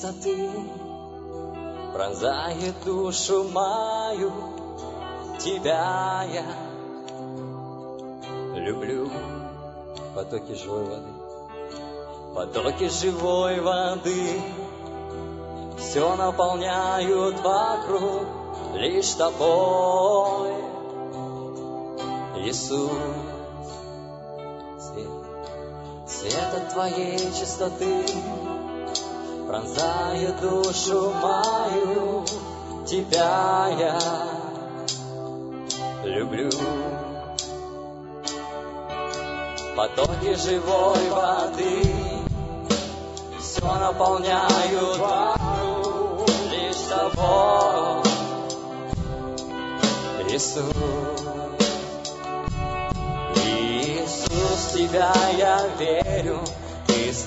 Чистоты пронзает душу мою, Тебя я люблю. Потоки живой воды, потоки живой воды все наполняют вокруг лишь Тобой, Иисус. Свет, свет от Твоей чистоты пронзает душу мою, Тебя я люблю. Потоки живой воды все наполняют вокруг лишь тобой, Иисус. Иисус, Тебя я верю,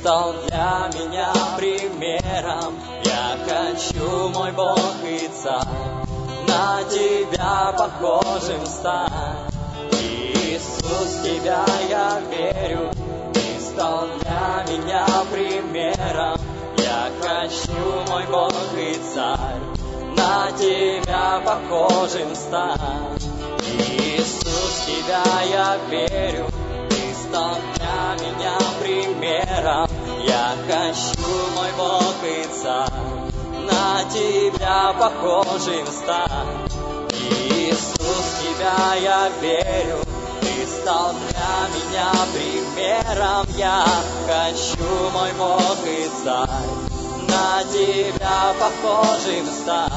стал для меня примером. Я хочу, мой Бог и Царь, на Тебя похожим стать. Иисус, Тебя я верю, Ты стал для меня примером. Я хочу, мой Бог и Царь, на Тебя похожим стать. Иисус, Тебя я верю, Ты стал для меня примером. Я хочу, мой Бог и Царь, на Тебя похожим стать. Иисус, Тебя я верю, Ты стал для меня примером. Я хочу, мой Бог и Царь, на Тебя похожим стать.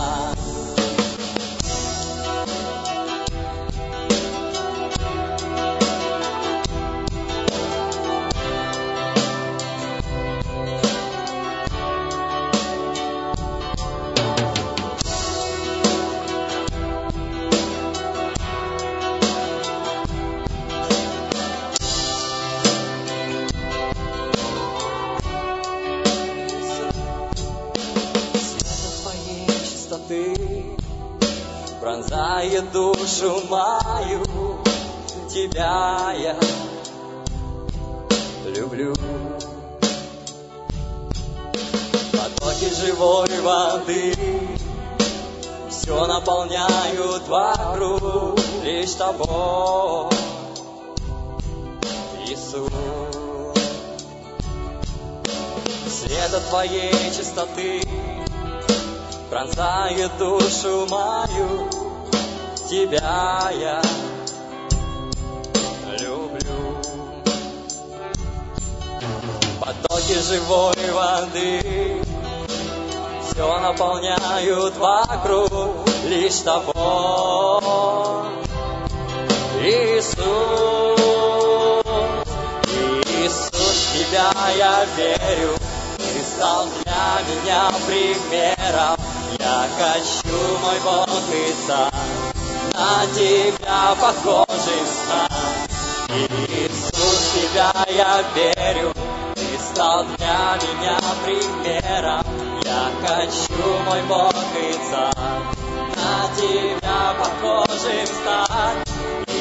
Чистоты пронзает душу мою, Тебя я люблю. Потоки живой воды все наполняют вокруг лишь Тобой, Иисус. Иисус, Тебя я верю, для меня примером. Я хочу, мой Бог и на Тебя похожим стать. Иисус, Тебя я верю, Ты стал для меня примером. Я хочу, мой Бог и на Тебя похожим стать.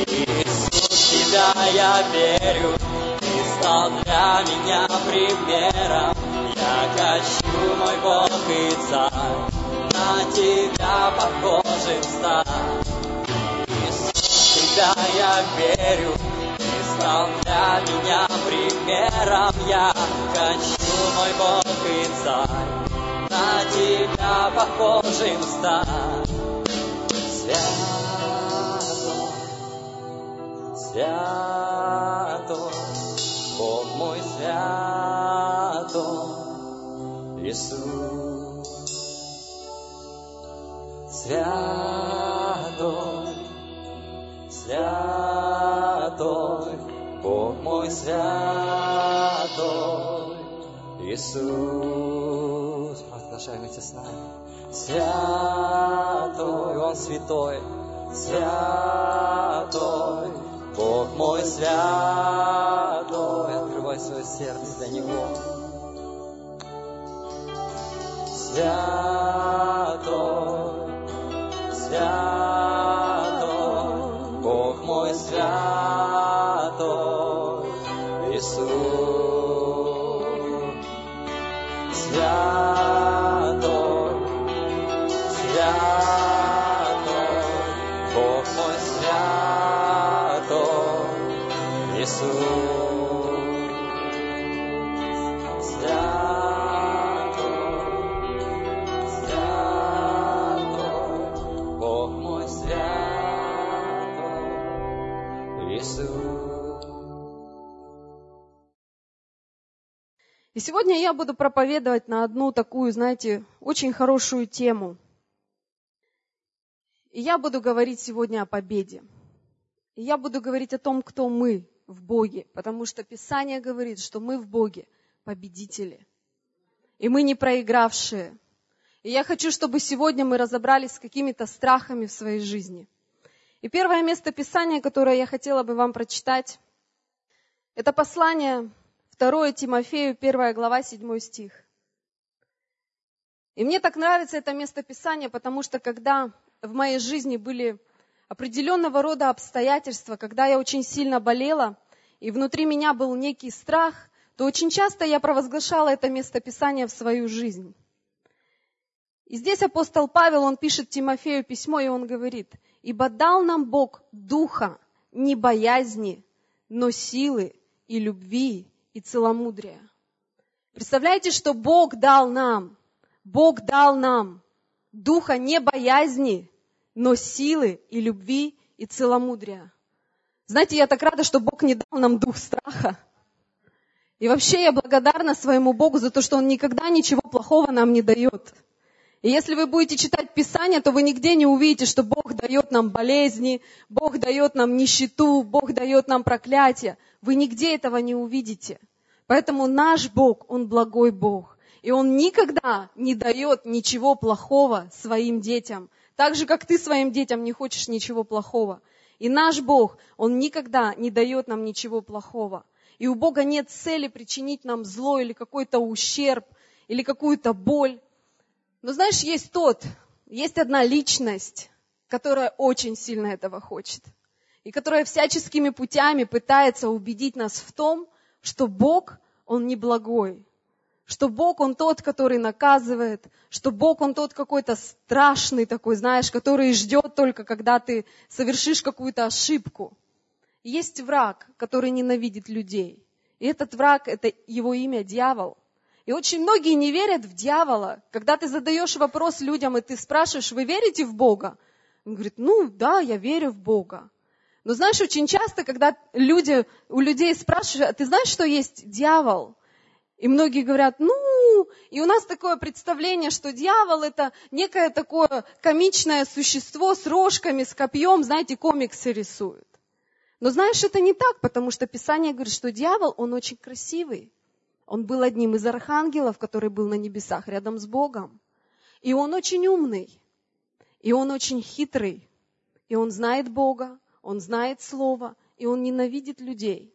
Иисус, Тебя я верю, Ты стал для меня примером. Я хочу, мой Бог и Царь, на Тебя похожим стать. В Тебя я верю, Ты стал для меня примером. Я хочу, мой Бог и Царь, на Тебя похожим стать. Святой, святой, Бог мой святой, Иисус. Святой, святой, Бог мой святой, Иисус. Провозглашайте с нами. Святой, Он святой, святой, Бог мой святой. Открывай свое сердце для Него. Святой, святой, Бог мой святой, Иисус. святой, святой, Бог мой святой, Иисус. Сегодня я буду проповедовать на одну такую, знаете, очень хорошую тему. И я буду говорить сегодня о победе. И я буду говорить о том, кто мы в Боге, потому что Писание говорит, что мы в Боге победители. И мы не проигравшие. И я хочу, чтобы сегодня мы разобрались с какими-то страхами в своей жизни. И первое место Писания, которое я хотела бы вам прочитать, это послание 2 Тимофею, 1 глава, 7 стих. И мне так нравится это место Писания, потому что когда в моей жизни были определенного рода обстоятельства, когда я очень сильно болела, и внутри меня был некий страх, то очень часто я провозглашала это место Писания в свою жизнь. И здесь апостол Павел, он пишет Тимофею письмо, и он говорит, «Ибо дал нам Бог духа, не боязни, но силы и любви и целомудрия». Представляете, что Бог дал нам, Бог дал нам духа не боязни, но силы и любви и целомудрия. Знаете, я так рада, что Бог не дал нам дух страха. И вообще я благодарна своему Богу за то, что Он никогда ничего плохого нам не дает. И если вы будете читать Писание, то вы нигде не увидите, что Бог дает нам болезни, Бог дает нам нищету, Бог дает нам проклятие. Вы нигде этого не увидите. Поэтому наш Бог, Он благой Бог. И Он никогда не дает ничего плохого своим детям. Так же, как ты своим детям не хочешь ничего плохого. И наш Бог, Он никогда не дает нам ничего плохого. И у Бога нет цели причинить нам зло или какой-то ущерб, или какую-то боль. Но знаешь, есть тот, есть одна личность, которая очень сильно этого хочет. И которая всяческими путями пытается убедить нас в том, что Бог, Он не благой, что Бог, Он тот, который наказывает, что Бог, Он тот какой-то страшный такой, знаешь, который ждет только, когда ты совершишь какую-то ошибку. Есть враг, который ненавидит людей. И этот враг, это его имя дьявол. И очень многие не верят в дьявола. Когда ты задаешь вопрос людям, и ты спрашиваешь, вы верите в Бога? Он говорит, ну да, я верю в Бога. Но знаешь, очень часто, когда люди, у людей спрашивают, «А ты знаешь, что есть дьявол? И многие говорят, ну, и у нас такое представление, что дьявол это некое такое комичное существо с рожками, с копьем, знаете, комиксы рисуют. Но знаешь, это не так, потому что Писание говорит, что дьявол, он очень красивый. Он был одним из архангелов, который был на небесах рядом с Богом. И он очень умный, и он очень хитрый, и он знает Бога, он знает Слово, и он ненавидит людей.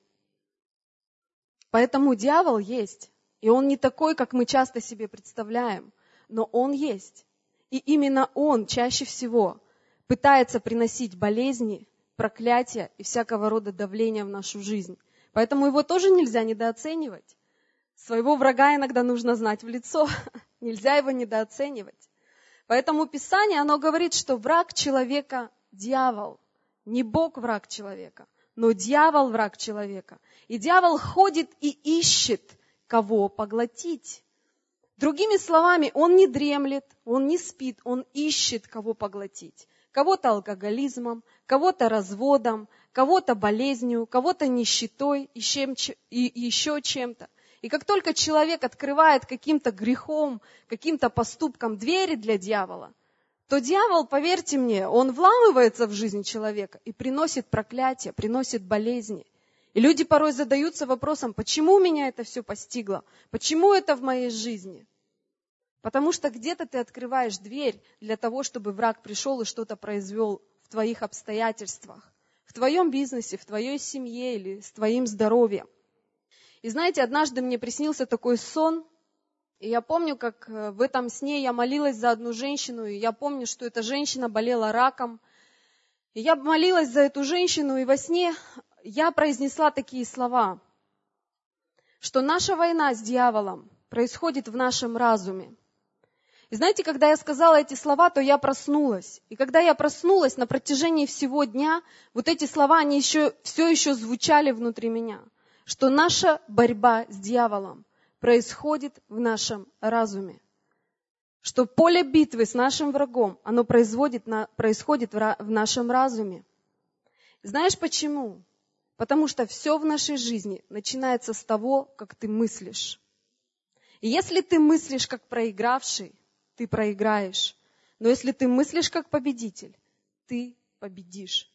Поэтому дьявол есть, и он не такой, как мы часто себе представляем, но он есть. И именно он чаще всего пытается приносить болезни, проклятия и всякого рода давления в нашу жизнь. Поэтому его тоже нельзя недооценивать. Своего врага иногда нужно знать в лицо. Нельзя его недооценивать. Поэтому Писание, оно говорит, что враг человека – дьявол. Не Бог враг человека, но дьявол враг человека. И дьявол ходит и ищет, кого поглотить. Другими словами, он не дремлет, он не спит, он ищет, кого поглотить кого-то алкоголизмом, кого-то разводом, кого-то болезнью, кого-то нищетой и, чем, и еще чем-то. И как только человек открывает каким-то грехом, каким-то поступком двери для дьявола, то дьявол, поверьте мне, он вламывается в жизнь человека и приносит проклятие, приносит болезни. И люди порой задаются вопросом, почему меня это все постигло, почему это в моей жизни. Потому что где-то ты открываешь дверь для того, чтобы враг пришел и что-то произвел в твоих обстоятельствах, в твоем бизнесе, в твоей семье или с твоим здоровьем. И знаете, однажды мне приснился такой сон, и я помню, как э, в этом сне я молилась за одну женщину, и я помню, что эта женщина болела раком. И я молилась за эту женщину, и во сне я произнесла такие слова, что наша война с дьяволом происходит в нашем разуме. И знаете, когда я сказала эти слова, то я проснулась. И когда я проснулась на протяжении всего дня, вот эти слова, они еще, все еще звучали внутри меня. Что наша борьба с дьяволом происходит в нашем разуме. Что поле битвы с нашим врагом, оно происходит, на, происходит в, в нашем разуме. Знаешь почему? Потому что все в нашей жизни начинается с того, как ты мыслишь. И если ты мыслишь как проигравший, ты проиграешь. Но если ты мыслишь как победитель, ты победишь.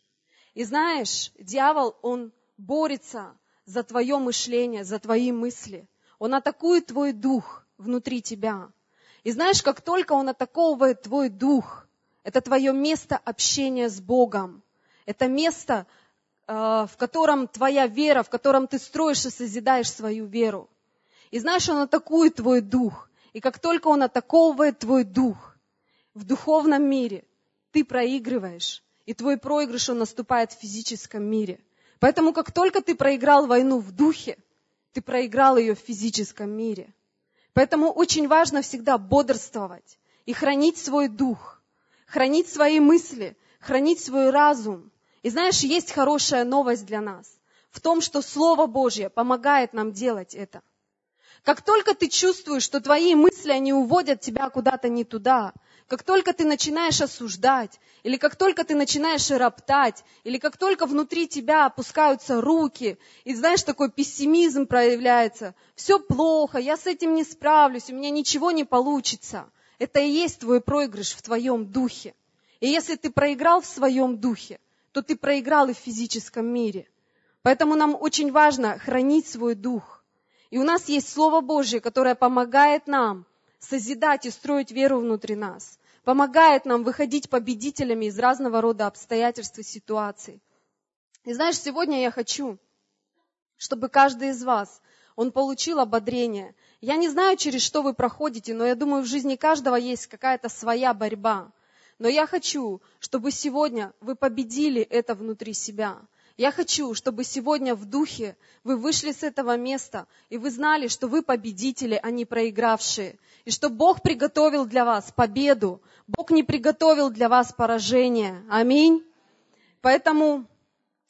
И знаешь, дьявол, он борется за твое мышление, за твои мысли. Он атакует твой дух внутри тебя. И знаешь, как только он атаковывает твой дух, это твое место общения с Богом. Это место, э, в котором твоя вера, в котором ты строишь и созидаешь свою веру. И знаешь, он атакует твой дух. И как только он атаковывает твой дух в духовном мире, ты проигрываешь. И твой проигрыш, он наступает в физическом мире. Поэтому как только ты проиграл войну в духе, ты проиграл ее в физическом мире. Поэтому очень важно всегда бодрствовать и хранить свой дух, хранить свои мысли, хранить свой разум. И знаешь, есть хорошая новость для нас в том, что Слово Божье помогает нам делать это – как только ты чувствуешь, что твои мысли, они уводят тебя куда-то не туда, как только ты начинаешь осуждать, или как только ты начинаешь роптать, или как только внутри тебя опускаются руки, и знаешь, такой пессимизм проявляется, все плохо, я с этим не справлюсь, у меня ничего не получится. Это и есть твой проигрыш в твоем духе. И если ты проиграл в своем духе, то ты проиграл и в физическом мире. Поэтому нам очень важно хранить свой дух и у нас есть Слово Божье, которое помогает нам созидать и строить веру внутри нас, помогает нам выходить победителями из разного рода обстоятельств и ситуаций. И знаешь, сегодня я хочу, чтобы каждый из вас, он получил ободрение. Я не знаю, через что вы проходите, но я думаю, в жизни каждого есть какая-то своя борьба. Но я хочу, чтобы сегодня вы победили это внутри себя. Я хочу, чтобы сегодня в духе вы вышли с этого места, и вы знали, что вы победители, а не проигравшие. И что Бог приготовил для вас победу. Бог не приготовил для вас поражение. Аминь. Поэтому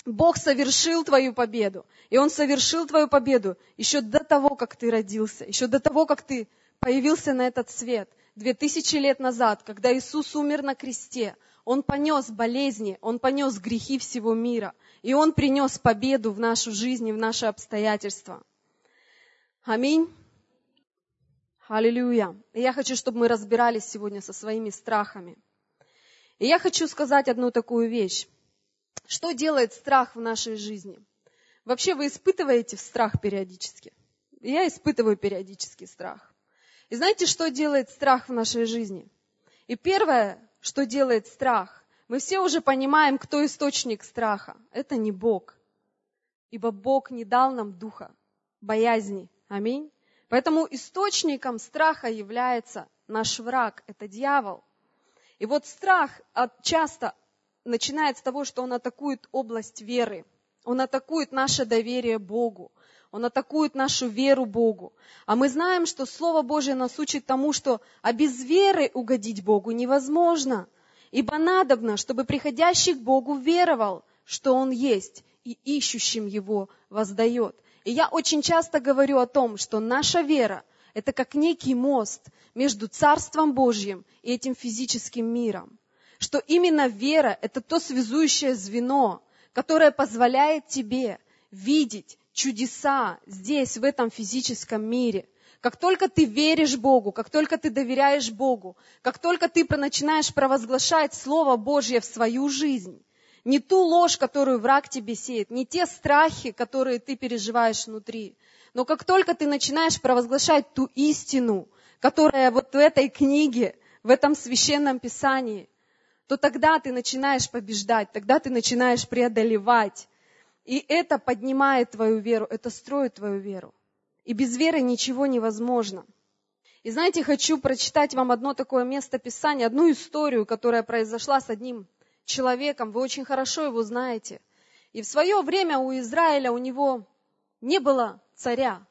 Бог совершил твою победу. И Он совершил твою победу еще до того, как ты родился, еще до того, как ты появился на этот свет. Две тысячи лет назад, когда Иисус умер на кресте, Он понес болезни, Он понес грехи всего мира – и Он принес победу в нашу жизнь и в наши обстоятельства. Аминь. Аллилуйя. И я хочу, чтобы мы разбирались сегодня со своими страхами. И я хочу сказать одну такую вещь. Что делает страх в нашей жизни? Вообще вы испытываете страх периодически? Я испытываю периодически страх. И знаете, что делает страх в нашей жизни? И первое, что делает страх, мы все уже понимаем, кто источник страха. Это не Бог. Ибо Бог не дал нам духа боязни. Аминь. Поэтому источником страха является наш враг, это дьявол. И вот страх часто начинает с того, что он атакует область веры. Он атакует наше доверие Богу. Он атакует нашу веру Богу. А мы знаем, что Слово Божье нас учит тому, что а без веры угодить Богу невозможно. Ибо надобно, чтобы приходящий к Богу веровал, что Он есть, и ищущим Его воздает. И я очень часто говорю о том, что наша вера – это как некий мост между Царством Божьим и этим физическим миром. Что именно вера – это то связующее звено, которое позволяет тебе видеть чудеса здесь, в этом физическом мире – как только ты веришь Богу, как только ты доверяешь Богу, как только ты начинаешь провозглашать Слово Божье в свою жизнь, не ту ложь, которую враг тебе сеет, не те страхи, которые ты переживаешь внутри, но как только ты начинаешь провозглашать ту истину, которая вот в этой книге, в этом священном писании, то тогда ты начинаешь побеждать, тогда ты начинаешь преодолевать. И это поднимает твою веру, это строит твою веру. И без веры ничего невозможно. И знаете, хочу прочитать вам одно такое место Писания, одну историю, которая произошла с одним человеком. Вы очень хорошо его знаете. И в свое время у Израиля у него не было царя.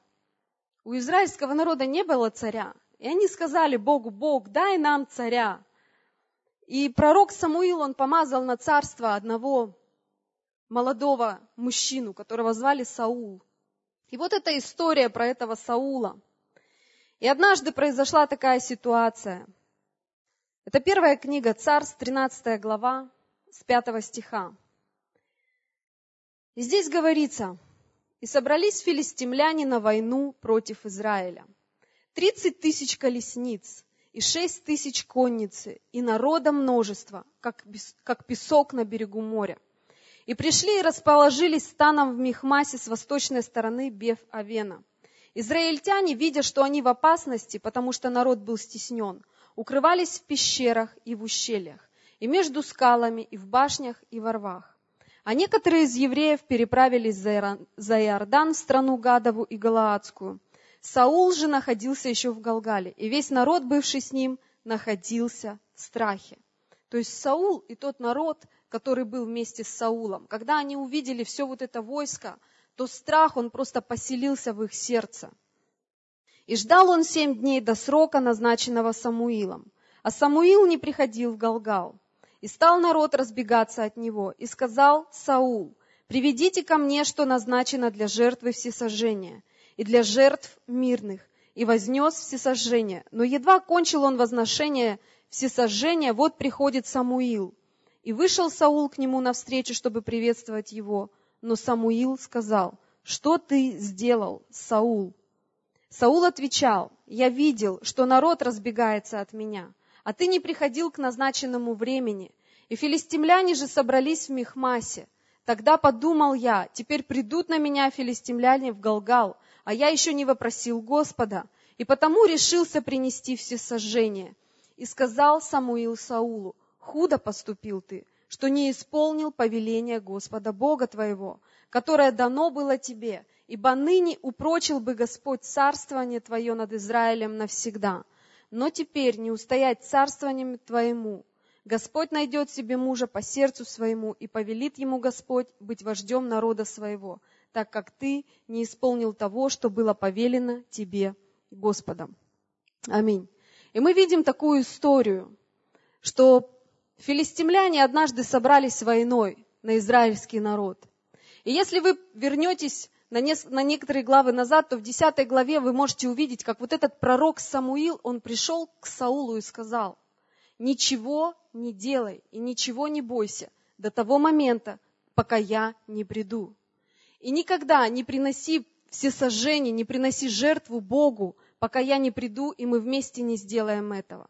у израильского народа не было царя. И они сказали Богу, Бог, дай нам царя. И пророк Самуил, он помазал на царство одного молодого мужчину, которого звали Саул. И вот эта история про этого Саула. И однажды произошла такая ситуация. Это первая книга Царств, 13 глава, с 5 стиха. И здесь говорится, «И собрались филистимляне на войну против Израиля. Тридцать тысяч колесниц, и шесть тысяч конницы, и народа множество, как, как песок на берегу моря. И пришли и расположились станом в Мехмасе с восточной стороны Беф-Авена. Израильтяне, видя, что они в опасности, потому что народ был стеснен, укрывались в пещерах и в ущельях, и между скалами, и в башнях, и во рвах. А некоторые из евреев переправились за Иордан в страну Гадову и Галаадскую, Саул же находился еще в Галгале, и весь народ, бывший с ним, находился в страхе. То есть Саул и тот народ, который был вместе с Саулом, когда они увидели все вот это войско, то страх, он просто поселился в их сердце. И ждал он семь дней до срока, назначенного Самуилом. А Самуил не приходил в Галгал. И стал народ разбегаться от него. И сказал Саул, приведите ко мне, что назначено для жертвы всесожжения и для жертв мирных, и вознес всесожжение. Но едва кончил он возношение всесожжения, вот приходит Самуил. И вышел Саул к нему навстречу, чтобы приветствовать его. Но Самуил сказал, что ты сделал, Саул? Саул отвечал, я видел, что народ разбегается от меня, а ты не приходил к назначенному времени. И филистимляне же собрались в Мехмасе. Тогда подумал я, теперь придут на меня филистимляне в Галгал, а я еще не вопросил Господа, и потому решился принести все сожжения. И сказал Самуил Саулу, худо поступил ты, что не исполнил повеление Господа Бога твоего, которое дано было тебе, ибо ныне упрочил бы Господь царствование твое над Израилем навсегда. Но теперь не устоять царствованием твоему. Господь найдет себе мужа по сердцу своему, и повелит ему Господь быть вождем народа своего, так как ты не исполнил того, что было повелено тебе Господом. Аминь. И мы видим такую историю, что филистимляне однажды собрались войной на израильский народ. И если вы вернетесь на, не, на некоторые главы назад, то в 10 главе вы можете увидеть, как вот этот пророк Самуил, он пришел к Саулу и сказал, ничего не делай и ничего не бойся до того момента, пока я не приду. И никогда не приноси все сожжения, не приноси жертву Богу, пока я не приду, и мы вместе не сделаем этого.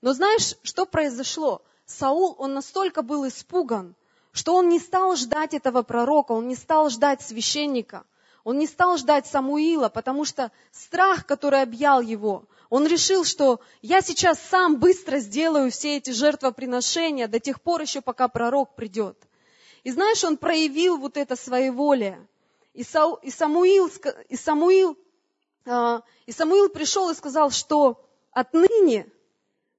Но знаешь, что произошло? Саул, он настолько был испуган, что он не стал ждать этого пророка, он не стал ждать священника, он не стал ждать Самуила, потому что страх, который объял его, он решил, что я сейчас сам быстро сделаю все эти жертвоприношения до тех пор еще, пока пророк придет. И знаешь, он проявил вот это своеволие. И, Сау, и, Самуил, и, Самуил, а, и Самуил пришел и сказал, что отныне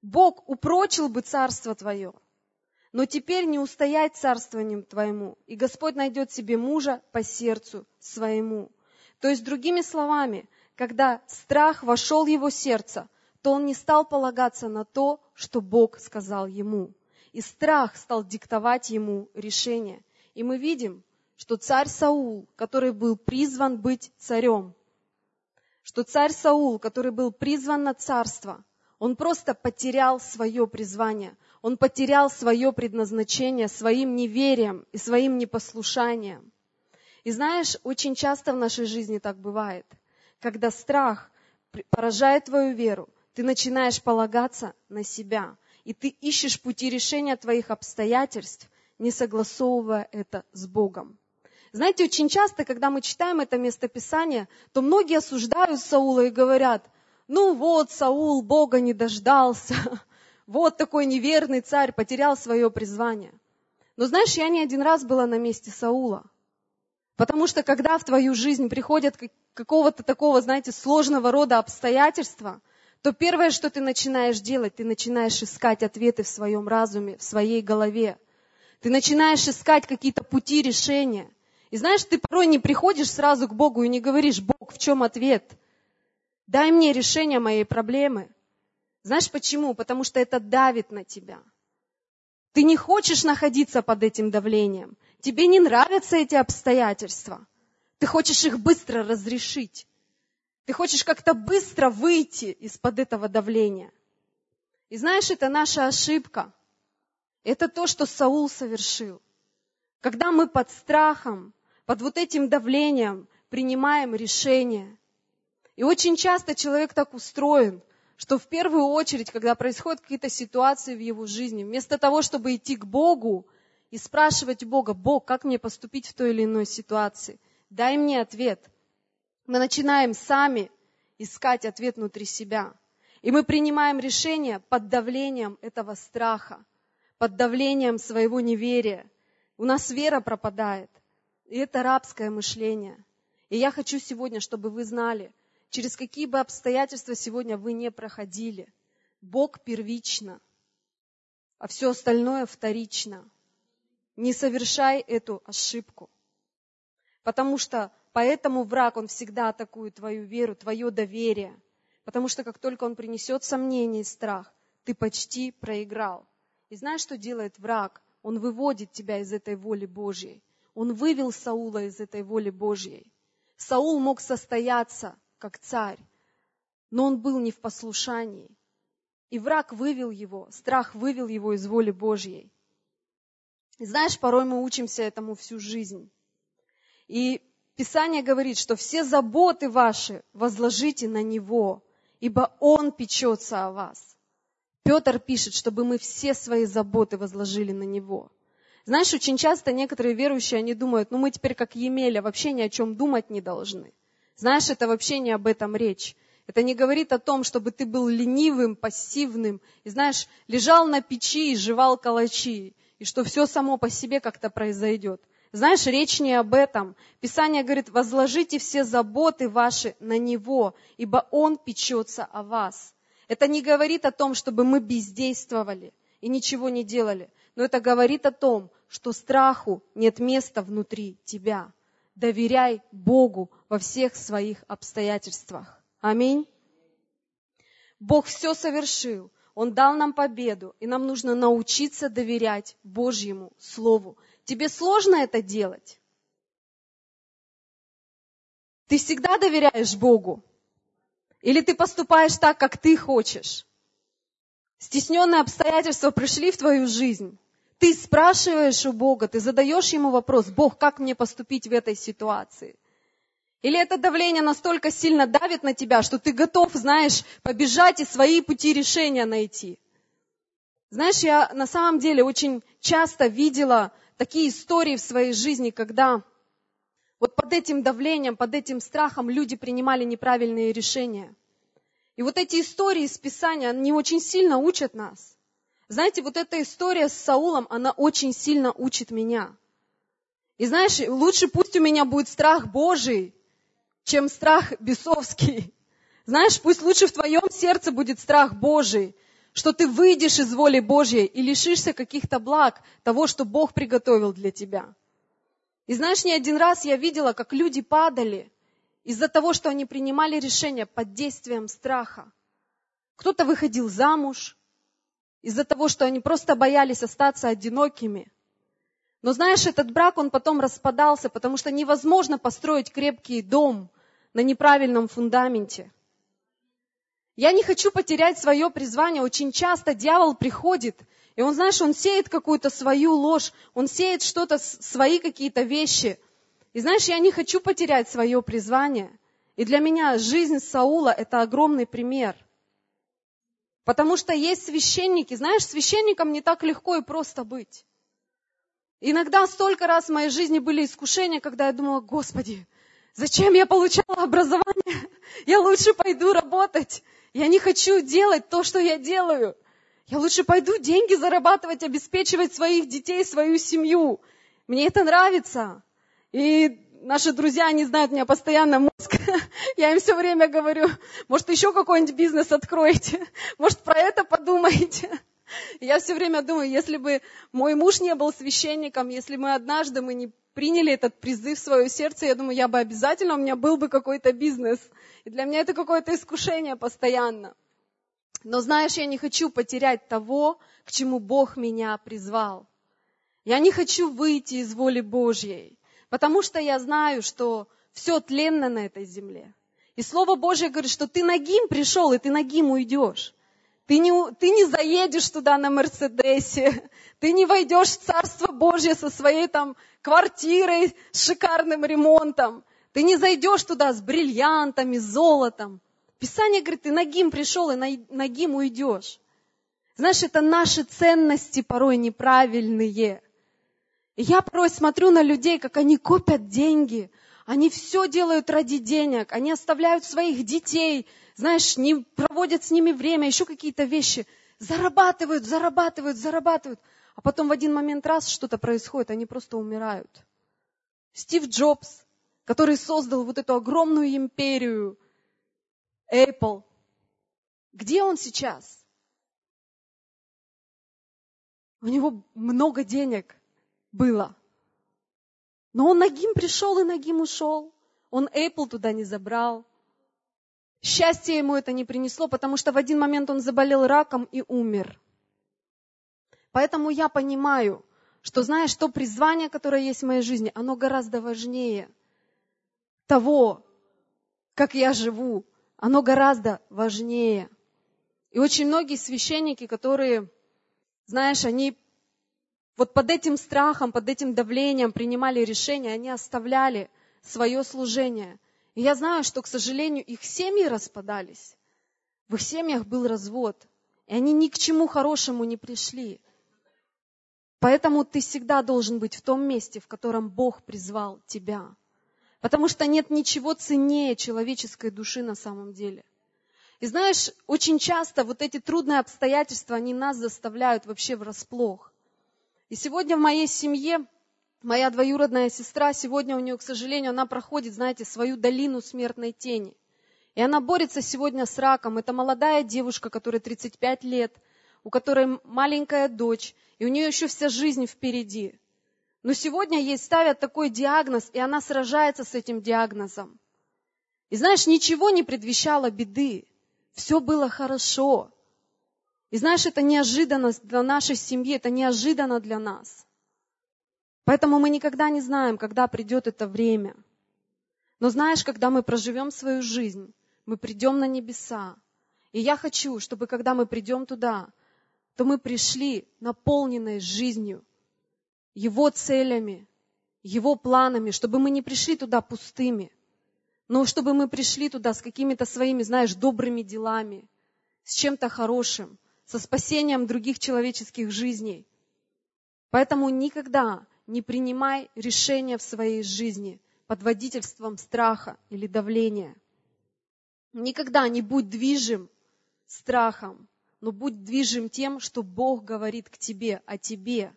Бог упрочил бы царство твое, но теперь не устоять царствованием твоему, и Господь найдет себе мужа по сердцу своему. То есть, другими словами, когда страх вошел в его сердце, то он не стал полагаться на то, что Бог сказал ему и страх стал диктовать ему решение. И мы видим, что царь Саул, который был призван быть царем, что царь Саул, который был призван на царство, он просто потерял свое призвание, он потерял свое предназначение своим неверием и своим непослушанием. И знаешь, очень часто в нашей жизни так бывает, когда страх поражает твою веру, ты начинаешь полагаться на себя – и ты ищешь пути решения твоих обстоятельств, не согласовывая это с Богом. Знаете, очень часто, когда мы читаем это местописание, то многие осуждают Саула и говорят, ну вот, Саул Бога не дождался, вот такой неверный царь потерял свое призвание. Но знаешь, я не один раз была на месте Саула. Потому что когда в твою жизнь приходят какого-то такого, знаете, сложного рода обстоятельства, то первое, что ты начинаешь делать, ты начинаешь искать ответы в своем разуме, в своей голове. Ты начинаешь искать какие-то пути решения. И знаешь, ты порой не приходишь сразу к Богу и не говоришь, Бог, в чем ответ? Дай мне решение моей проблемы. Знаешь почему? Потому что это давит на тебя. Ты не хочешь находиться под этим давлением. Тебе не нравятся эти обстоятельства. Ты хочешь их быстро разрешить. Ты хочешь как-то быстро выйти из-под этого давления. И знаешь, это наша ошибка. Это то, что Саул совершил. Когда мы под страхом, под вот этим давлением принимаем решение. И очень часто человек так устроен, что в первую очередь, когда происходят какие-то ситуации в его жизни, вместо того, чтобы идти к Богу и спрашивать Бога, Бог, как мне поступить в той или иной ситуации, дай мне ответ. Мы начинаем сами искать ответ внутри себя. И мы принимаем решение под давлением этого страха, под давлением своего неверия. У нас вера пропадает. И это рабское мышление. И я хочу сегодня, чтобы вы знали, через какие бы обстоятельства сегодня вы не проходили, Бог первично, а все остальное вторично. Не совершай эту ошибку. Потому что поэтому враг, он всегда атакует твою веру, твое доверие. Потому что как только он принесет сомнение и страх, ты почти проиграл. И знаешь, что делает враг? Он выводит тебя из этой воли Божьей. Он вывел Саула из этой воли Божьей. Саул мог состояться как царь, но он был не в послушании. И враг вывел его, страх вывел его из воли Божьей. И знаешь, порой мы учимся этому всю жизнь. И Писание говорит, что все заботы ваши возложите на Него, ибо Он печется о вас. Петр пишет, чтобы мы все свои заботы возложили на Него. Знаешь, очень часто некоторые верующие, они думают, ну мы теперь как Емеля, вообще ни о чем думать не должны. Знаешь, это вообще не об этом речь. Это не говорит о том, чтобы ты был ленивым, пассивным, и знаешь, лежал на печи и жевал калачи, и что все само по себе как-то произойдет. Знаешь, речь не об этом. Писание говорит, возложите все заботы ваши на Него, ибо Он печется о вас. Это не говорит о том, чтобы мы бездействовали и ничего не делали, но это говорит о том, что страху нет места внутри тебя доверяй Богу во всех своих обстоятельствах. Аминь. Бог все совершил. Он дал нам победу, и нам нужно научиться доверять Божьему Слову. Тебе сложно это делать? Ты всегда доверяешь Богу? Или ты поступаешь так, как ты хочешь? Стесненные обстоятельства пришли в твою жизнь. Ты спрашиваешь у Бога, ты задаешь ему вопрос, Бог, как мне поступить в этой ситуации? Или это давление настолько сильно давит на тебя, что ты готов, знаешь, побежать и свои пути решения найти? Знаешь, я на самом деле очень часто видела такие истории в своей жизни, когда вот под этим давлением, под этим страхом люди принимали неправильные решения. И вот эти истории из Писания, они очень сильно учат нас. Знаете, вот эта история с Саулом, она очень сильно учит меня. И знаешь, лучше пусть у меня будет страх Божий, чем страх бесовский. Знаешь, пусть лучше в твоем сердце будет страх Божий, что ты выйдешь из воли Божьей и лишишься каких-то благ того, что Бог приготовил для тебя. И знаешь, не один раз я видела, как люди падали из-за того, что они принимали решения под действием страха. Кто-то выходил замуж, из-за того, что они просто боялись остаться одинокими. Но знаешь, этот брак, он потом распадался, потому что невозможно построить крепкий дом на неправильном фундаменте. Я не хочу потерять свое призвание. Очень часто дьявол приходит, и он, знаешь, он сеет какую-то свою ложь, он сеет что-то, свои какие-то вещи. И знаешь, я не хочу потерять свое призвание. И для меня жизнь Саула – это огромный пример – Потому что есть священники. Знаешь, священникам не так легко и просто быть. Иногда столько раз в моей жизни были искушения, когда я думала, Господи, зачем я получала образование? Я лучше пойду работать. Я не хочу делать то, что я делаю. Я лучше пойду деньги зарабатывать, обеспечивать своих детей, свою семью. Мне это нравится. И наши друзья, они знают меня постоянно мозг. Я им все время говорю, может, еще какой-нибудь бизнес откроете, может, про это подумаете. Я все время думаю, если бы мой муж не был священником, если мы однажды мы не приняли этот призыв в свое сердце, я думаю, я бы обязательно, у меня был бы какой-то бизнес. И для меня это какое-то искушение постоянно. Но знаешь, я не хочу потерять того, к чему Бог меня призвал. Я не хочу выйти из воли Божьей, потому что я знаю, что все тленно на этой земле. И Слово Божье говорит, что ты нагим пришел, и ты нагим уйдешь. Ты не, ты не заедешь туда на Мерседесе, ты не войдешь в Царство Божье со своей там квартирой с шикарным ремонтом, ты не зайдешь туда с бриллиантами, золотом. Писание говорит, ты нагим пришел и нагим уйдешь. Знаешь, это наши ценности порой неправильные. Я порой смотрю на людей, как они копят деньги, они все делают ради денег, они оставляют своих детей, знаешь, не проводят с ними время, еще какие-то вещи. Зарабатывают, зарабатывают, зарабатывают. А потом в один момент раз что-то происходит, они просто умирают. Стив Джобс, который создал вот эту огромную империю, Apple, где он сейчас? У него много денег было. Но он нагим пришел и нагим ушел. Он Apple туда не забрал. Счастье ему это не принесло, потому что в один момент он заболел раком и умер. Поэтому я понимаю, что знаешь, то призвание, которое есть в моей жизни, оно гораздо важнее того, как я живу. Оно гораздо важнее. И очень многие священники, которые, знаешь, они вот под этим страхом, под этим давлением принимали решения, они оставляли свое служение – и я знаю, что, к сожалению, их семьи распадались. В их семьях был развод. И они ни к чему хорошему не пришли. Поэтому ты всегда должен быть в том месте, в котором Бог призвал тебя. Потому что нет ничего ценнее человеческой души на самом деле. И знаешь, очень часто вот эти трудные обстоятельства, они нас заставляют вообще врасплох. И сегодня в моей семье Моя двоюродная сестра, сегодня у нее, к сожалению, она проходит, знаете, свою долину смертной тени. И она борется сегодня с раком. Это молодая девушка, которой 35 лет, у которой маленькая дочь, и у нее еще вся жизнь впереди. Но сегодня ей ставят такой диагноз, и она сражается с этим диагнозом. И знаешь, ничего не предвещало беды. Все было хорошо. И знаешь, это неожиданность для нашей семьи, это неожиданно для нас. Поэтому мы никогда не знаем, когда придет это время. Но знаешь, когда мы проживем свою жизнь, мы придем на небеса. И я хочу, чтобы когда мы придем туда, то мы пришли наполненной жизнью, Его целями, Его планами, чтобы мы не пришли туда пустыми, но чтобы мы пришли туда с какими-то своими, знаешь, добрыми делами, с чем-то хорошим, со спасением других человеческих жизней. Поэтому никогда не принимай решения в своей жизни под водительством страха или давления. Никогда не будь движим страхом, но будь движим тем, что Бог говорит к тебе, о тебе.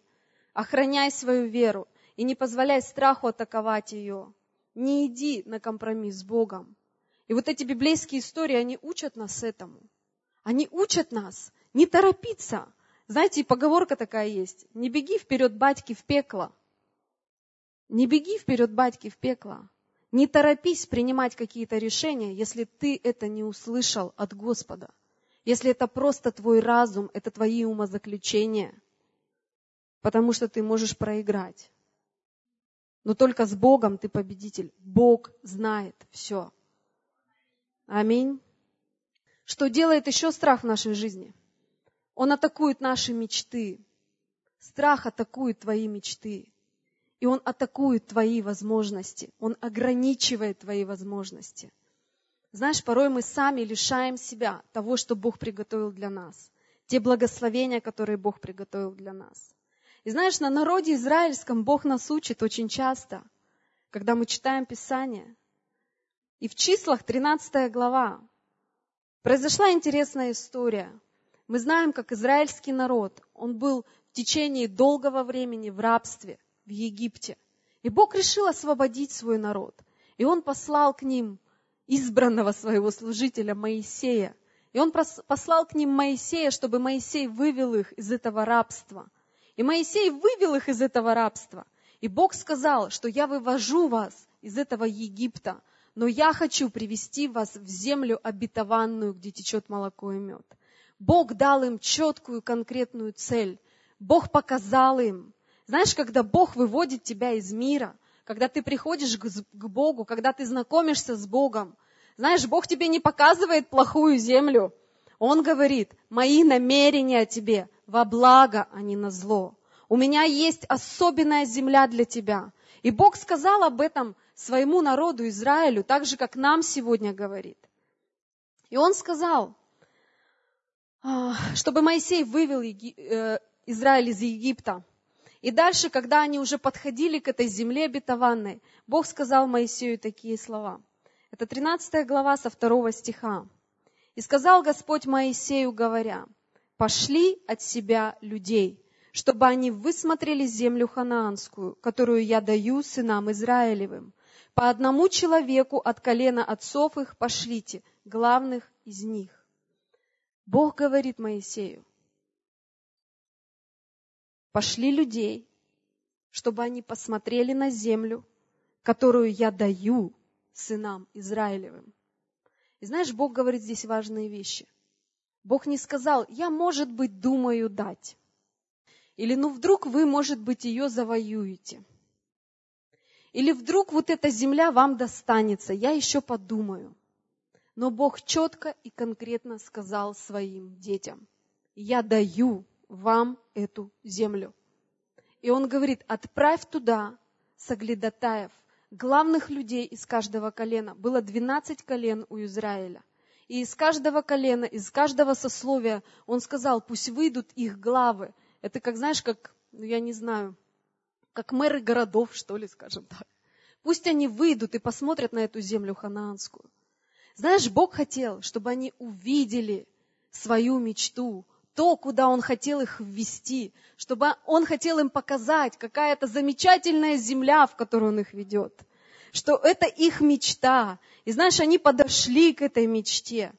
Охраняй свою веру и не позволяй страху атаковать ее. Не иди на компромисс с Богом. И вот эти библейские истории, они учат нас этому. Они учат нас не торопиться. Знаете, поговорка такая есть. Не беги вперед батьки в пекло. Не беги вперед батьки в пекло. Не торопись принимать какие-то решения, если ты это не услышал от Господа. Если это просто твой разум, это твои умозаключения. Потому что ты можешь проиграть. Но только с Богом ты победитель. Бог знает все. Аминь. Что делает еще страх в нашей жизни? Он атакует наши мечты. Страх атакует твои мечты. И он атакует твои возможности, он ограничивает твои возможности. Знаешь, порой мы сами лишаем себя того, что Бог приготовил для нас, те благословения, которые Бог приготовил для нас. И знаешь, на народе израильском Бог нас учит очень часто, когда мы читаем Писание. И в числах 13 глава произошла интересная история. Мы знаем, как израильский народ, он был в течение долгого времени в рабстве – в Египте. И Бог решил освободить свой народ. И Он послал к ним избранного своего служителя Моисея. И Он послал к ним Моисея, чтобы Моисей вывел их из этого рабства. И Моисей вывел их из этого рабства. И Бог сказал, что я вывожу вас из этого Египта, но я хочу привести вас в землю обетованную, где течет молоко и мед. Бог дал им четкую, конкретную цель. Бог показал им. Знаешь, когда Бог выводит тебя из мира, когда ты приходишь к Богу, когда ты знакомишься с Богом, знаешь, Бог тебе не показывает плохую землю. Он говорит, мои намерения о тебе во благо, а не на зло. У меня есть особенная земля для тебя. И Бог сказал об этом своему народу Израилю, так же, как нам сегодня говорит. И он сказал, чтобы Моисей вывел э, Израиль из Египта. И дальше, когда они уже подходили к этой земле обетованной, Бог сказал Моисею такие слова. Это 13 глава со 2 стиха. «И сказал Господь Моисею, говоря, пошли от себя людей, чтобы они высмотрели землю ханаанскую, которую я даю сынам Израилевым. По одному человеку от колена отцов их пошлите, главных из них. Бог говорит Моисею, пошли людей, чтобы они посмотрели на землю, которую я даю сынам Израилевым. И знаешь, Бог говорит здесь важные вещи. Бог не сказал, я, может быть, думаю дать. Или ну вдруг вы, может быть, ее завоюете. Или вдруг вот эта земля вам достанется, я еще подумаю. Но Бог четко и конкретно сказал своим детям, я даю вам эту землю. И он говорит, отправь туда соглядатаев, главных людей из каждого колена. Было 12 колен у Израиля. И из каждого колена, из каждого сословия он сказал, пусть выйдут их главы, это как, знаешь, как, ну я не знаю, как мэры городов, что ли, скажем так. Пусть они выйдут и посмотрят на эту землю ханаанскую. Знаешь, Бог хотел, чтобы они увидели свою мечту, то, куда Он хотел их ввести, чтобы Он хотел им показать, какая это замечательная земля, в которую Он их ведет, что это их мечта. И знаешь, они подошли к этой мечте.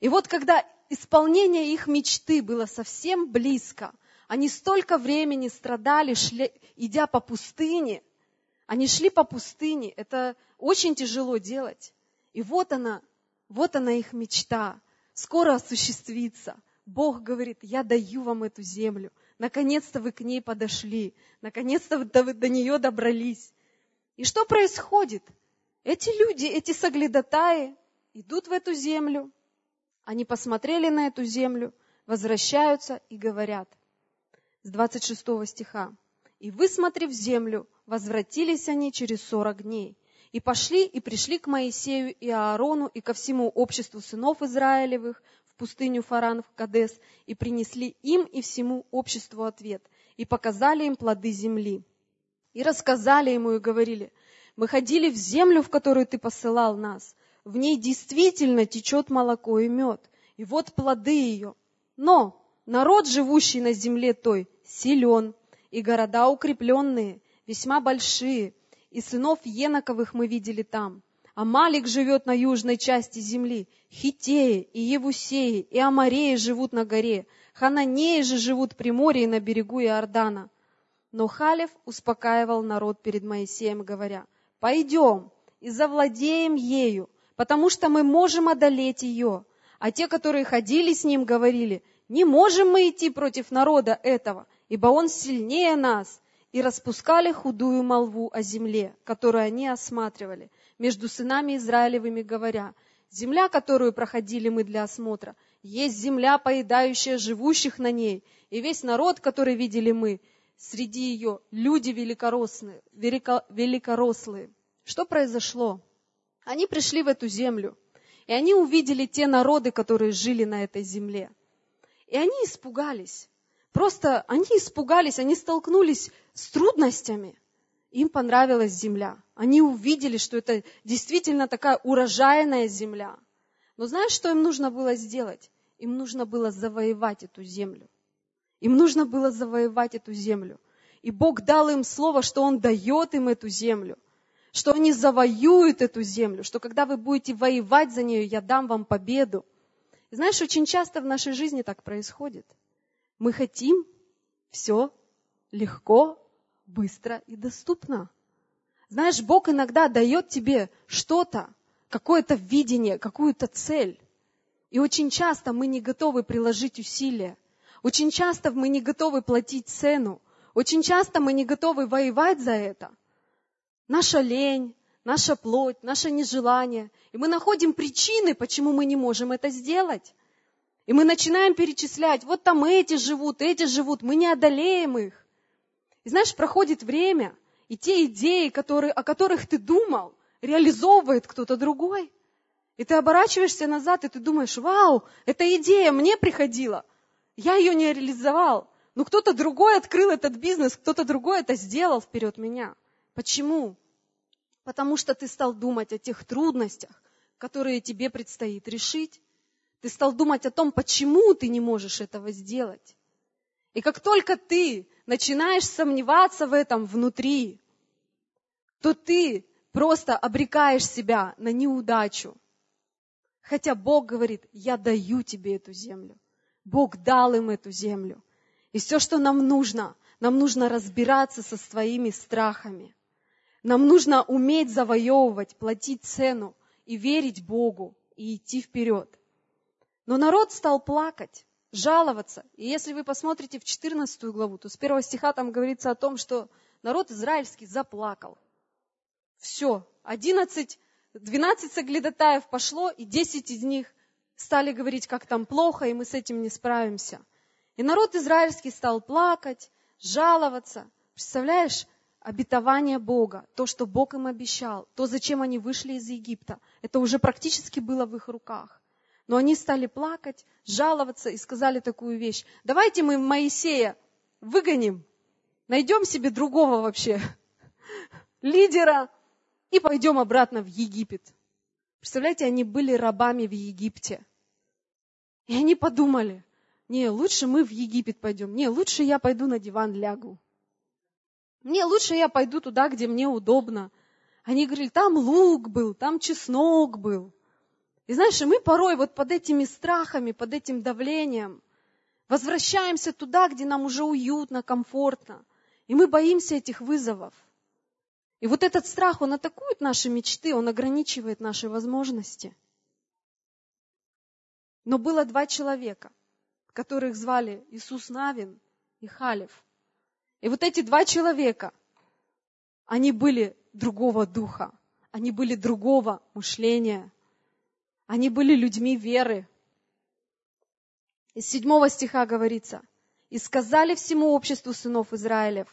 И вот когда исполнение их мечты было совсем близко – они столько времени страдали, шли, идя по пустыне. Они шли по пустыне. Это очень тяжело делать. И вот она, вот она их мечта. Скоро осуществится. Бог говорит, я даю вам эту землю. Наконец-то вы к ней подошли. Наконец-то вы до, нее добрались. И что происходит? Эти люди, эти соглядатаи идут в эту землю. Они посмотрели на эту землю, возвращаются и говорят, с 26 стиха. «И, высмотрев землю, возвратились они через сорок дней, и пошли и пришли к Моисею и Аарону и ко всему обществу сынов Израилевых в пустыню Фаран в Кадес, и принесли им и всему обществу ответ, и показали им плоды земли. И рассказали ему и говорили, мы ходили в землю, в которую ты посылал нас, в ней действительно течет молоко и мед, и вот плоды ее. Но народ, живущий на земле той, силен, и города укрепленные, весьма большие, и сынов Еноковых мы видели там. А Малик живет на южной части земли, Хитеи и Евусеи и Амареи живут на горе, Хананеи же живут при море и на берегу Иордана. Но Халев успокаивал народ перед Моисеем, говоря, «Пойдем и завладеем ею, потому что мы можем одолеть ее». А те, которые ходили с ним, говорили, «Не можем мы идти против народа этого, ибо он сильнее нас, и распускали худую молву о земле, которую они осматривали, между сынами Израилевыми говоря, земля, которую проходили мы для осмотра, есть земля, поедающая живущих на ней, и весь народ, который видели мы, среди ее люди великорослые. Велико, великорослые. Что произошло? Они пришли в эту землю, и они увидели те народы, которые жили на этой земле. И они испугались. Просто они испугались, они столкнулись с трудностями. Им понравилась земля. Они увидели, что это действительно такая урожайная земля. Но знаешь, что им нужно было сделать? Им нужно было завоевать эту землю. Им нужно было завоевать эту землю. И Бог дал им слово, что Он дает им эту землю, что они завоюют эту землю, что когда вы будете воевать за нее, я дам вам победу. И знаешь, очень часто в нашей жизни так происходит – мы хотим все легко, быстро и доступно. Знаешь, Бог иногда дает тебе что-то, какое-то видение, какую-то цель. И очень часто мы не готовы приложить усилия. Очень часто мы не готовы платить цену. Очень часто мы не готовы воевать за это. Наша лень, наша плоть, наше нежелание. И мы находим причины, почему мы не можем это сделать. И мы начинаем перечислять, вот там эти живут, эти живут, мы не одолеем их. И знаешь, проходит время, и те идеи, которые, о которых ты думал, реализовывает кто-то другой. И ты оборачиваешься назад, и ты думаешь, вау, эта идея мне приходила. Я ее не реализовал. Но кто-то другой открыл этот бизнес, кто-то другой это сделал вперед меня. Почему? Потому что ты стал думать о тех трудностях, которые тебе предстоит решить. Ты стал думать о том, почему ты не можешь этого сделать. И как только ты начинаешь сомневаться в этом внутри, то ты просто обрекаешь себя на неудачу. Хотя Бог говорит, я даю тебе эту землю. Бог дал им эту землю. И все, что нам нужно, нам нужно разбираться со своими страхами. Нам нужно уметь завоевывать, платить цену и верить Богу и идти вперед. Но народ стал плакать, жаловаться. И если вы посмотрите в 14 главу, то с первого стиха там говорится о том, что народ израильский заплакал. Все, 11, 12 соглядатаев пошло, и 10 из них стали говорить, как там плохо, и мы с этим не справимся. И народ израильский стал плакать, жаловаться. Представляешь, обетование Бога, то, что Бог им обещал, то, зачем они вышли из Египта, это уже практически было в их руках. Но они стали плакать, жаловаться и сказали такую вещь. Давайте мы Моисея выгоним, найдем себе другого вообще лидера и пойдем обратно в Египет. Представляете, они были рабами в Египте. И они подумали, не, лучше мы в Египет пойдем, не, лучше я пойду на диван лягу. Не, лучше я пойду туда, где мне удобно. Они говорили, там лук был, там чеснок был. И знаешь, мы порой вот под этими страхами, под этим давлением возвращаемся туда, где нам уже уютно, комфортно. И мы боимся этих вызовов. И вот этот страх, он атакует наши мечты, он ограничивает наши возможности. Но было два человека, которых звали Иисус Навин и Халев. И вот эти два человека, они были другого духа, они были другого мышления – они были людьми веры. Из седьмого стиха говорится, «И сказали всему обществу сынов Израилев,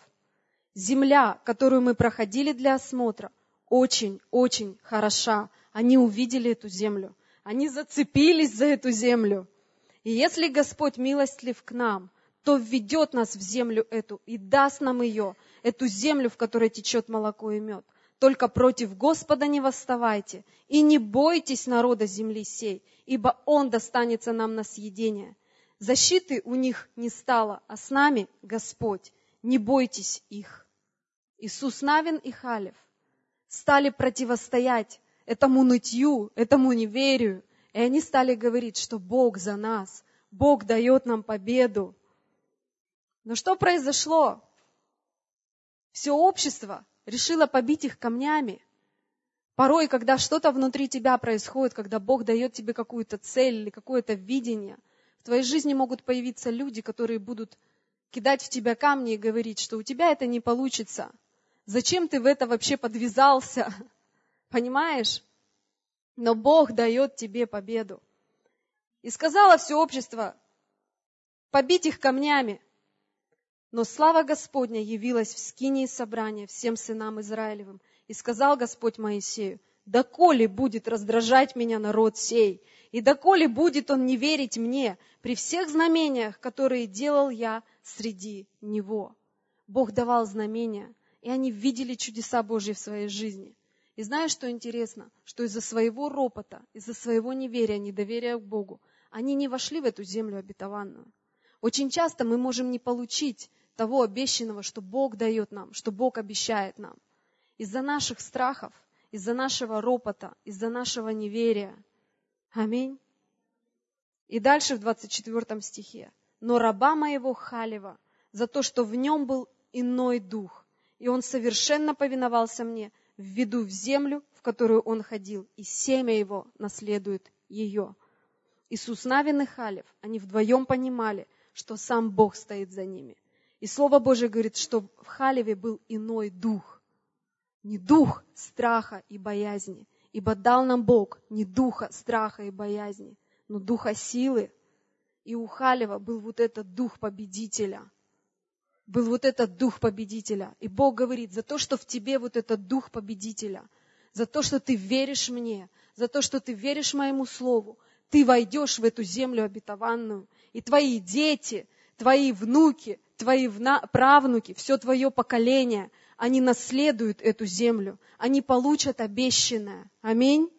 земля, которую мы проходили для осмотра, очень-очень хороша. Они увидели эту землю. Они зацепились за эту землю. И если Господь милостлив к нам, то введет нас в землю эту и даст нам ее, эту землю, в которой течет молоко и мед. Только против Господа не восставайте, и не бойтесь народа земли сей, ибо он достанется нам на съедение. Защиты у них не стало, а с нами Господь. Не бойтесь их. Иисус Навин и Халев стали противостоять этому нытью, этому неверию, и они стали говорить, что Бог за нас, Бог дает нам победу. Но что произошло? Все общество решила побить их камнями. Порой, когда что-то внутри тебя происходит, когда Бог дает тебе какую-то цель или какое-то видение, в твоей жизни могут появиться люди, которые будут кидать в тебя камни и говорить, что у тебя это не получится. Зачем ты в это вообще подвязался? Понимаешь? Но Бог дает тебе победу. И сказала все общество, побить их камнями. Но слава Господня явилась в скинии собрания всем сынам Израилевым. И сказал Господь Моисею, доколе будет раздражать меня народ сей, и доколе будет он не верить мне при всех знамениях, которые делал я среди него. Бог давал знамения, и они видели чудеса Божьи в своей жизни. И знаешь, что интересно? Что из-за своего ропота, из-за своего неверия, недоверия к Богу, они не вошли в эту землю обетованную. Очень часто мы можем не получить того обещанного, что Бог дает нам, что Бог обещает нам. Из-за наших страхов, из-за нашего ропота, из-за нашего неверия. Аминь. И дальше в 24 стихе. Но раба моего Халева за то, что в нем был иной дух, и он совершенно повиновался мне, введу в землю, в которую он ходил, и семя его наследует ее. Иисус Навин и Халев, они вдвоем понимали, что сам Бог стоит за ними. И Слово Божие говорит, что в Халеве был иной дух. Не дух страха и боязни, ибо дал нам Бог не духа страха и боязни, но духа силы. И у Халева был вот этот дух победителя. Был вот этот дух победителя. И Бог говорит, за то, что в тебе вот этот дух победителя, за то, что ты веришь мне, за то, что ты веришь моему слову, ты войдешь в эту землю обетованную, и твои дети, твои внуки, твои правнуки, все твое поколение, они наследуют эту землю, они получат обещанное. Аминь.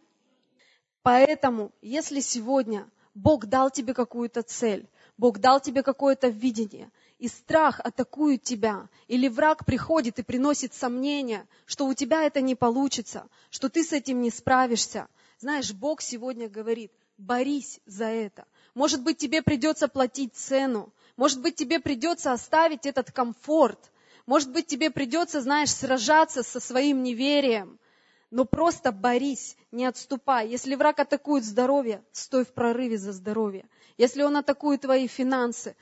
Поэтому, если сегодня Бог дал тебе какую-то цель, Бог дал тебе какое-то видение, и страх атакует тебя, или враг приходит и приносит сомнения, что у тебя это не получится, что ты с этим не справишься. Знаешь, Бог сегодня говорит, борись за это. Может быть, тебе придется платить цену, может быть, тебе придется оставить этот комфорт. Может быть, тебе придется, знаешь, сражаться со своим неверием. Но просто борись, не отступай. Если враг атакует здоровье, стой в прорыве за здоровье. Если он атакует твои финансы,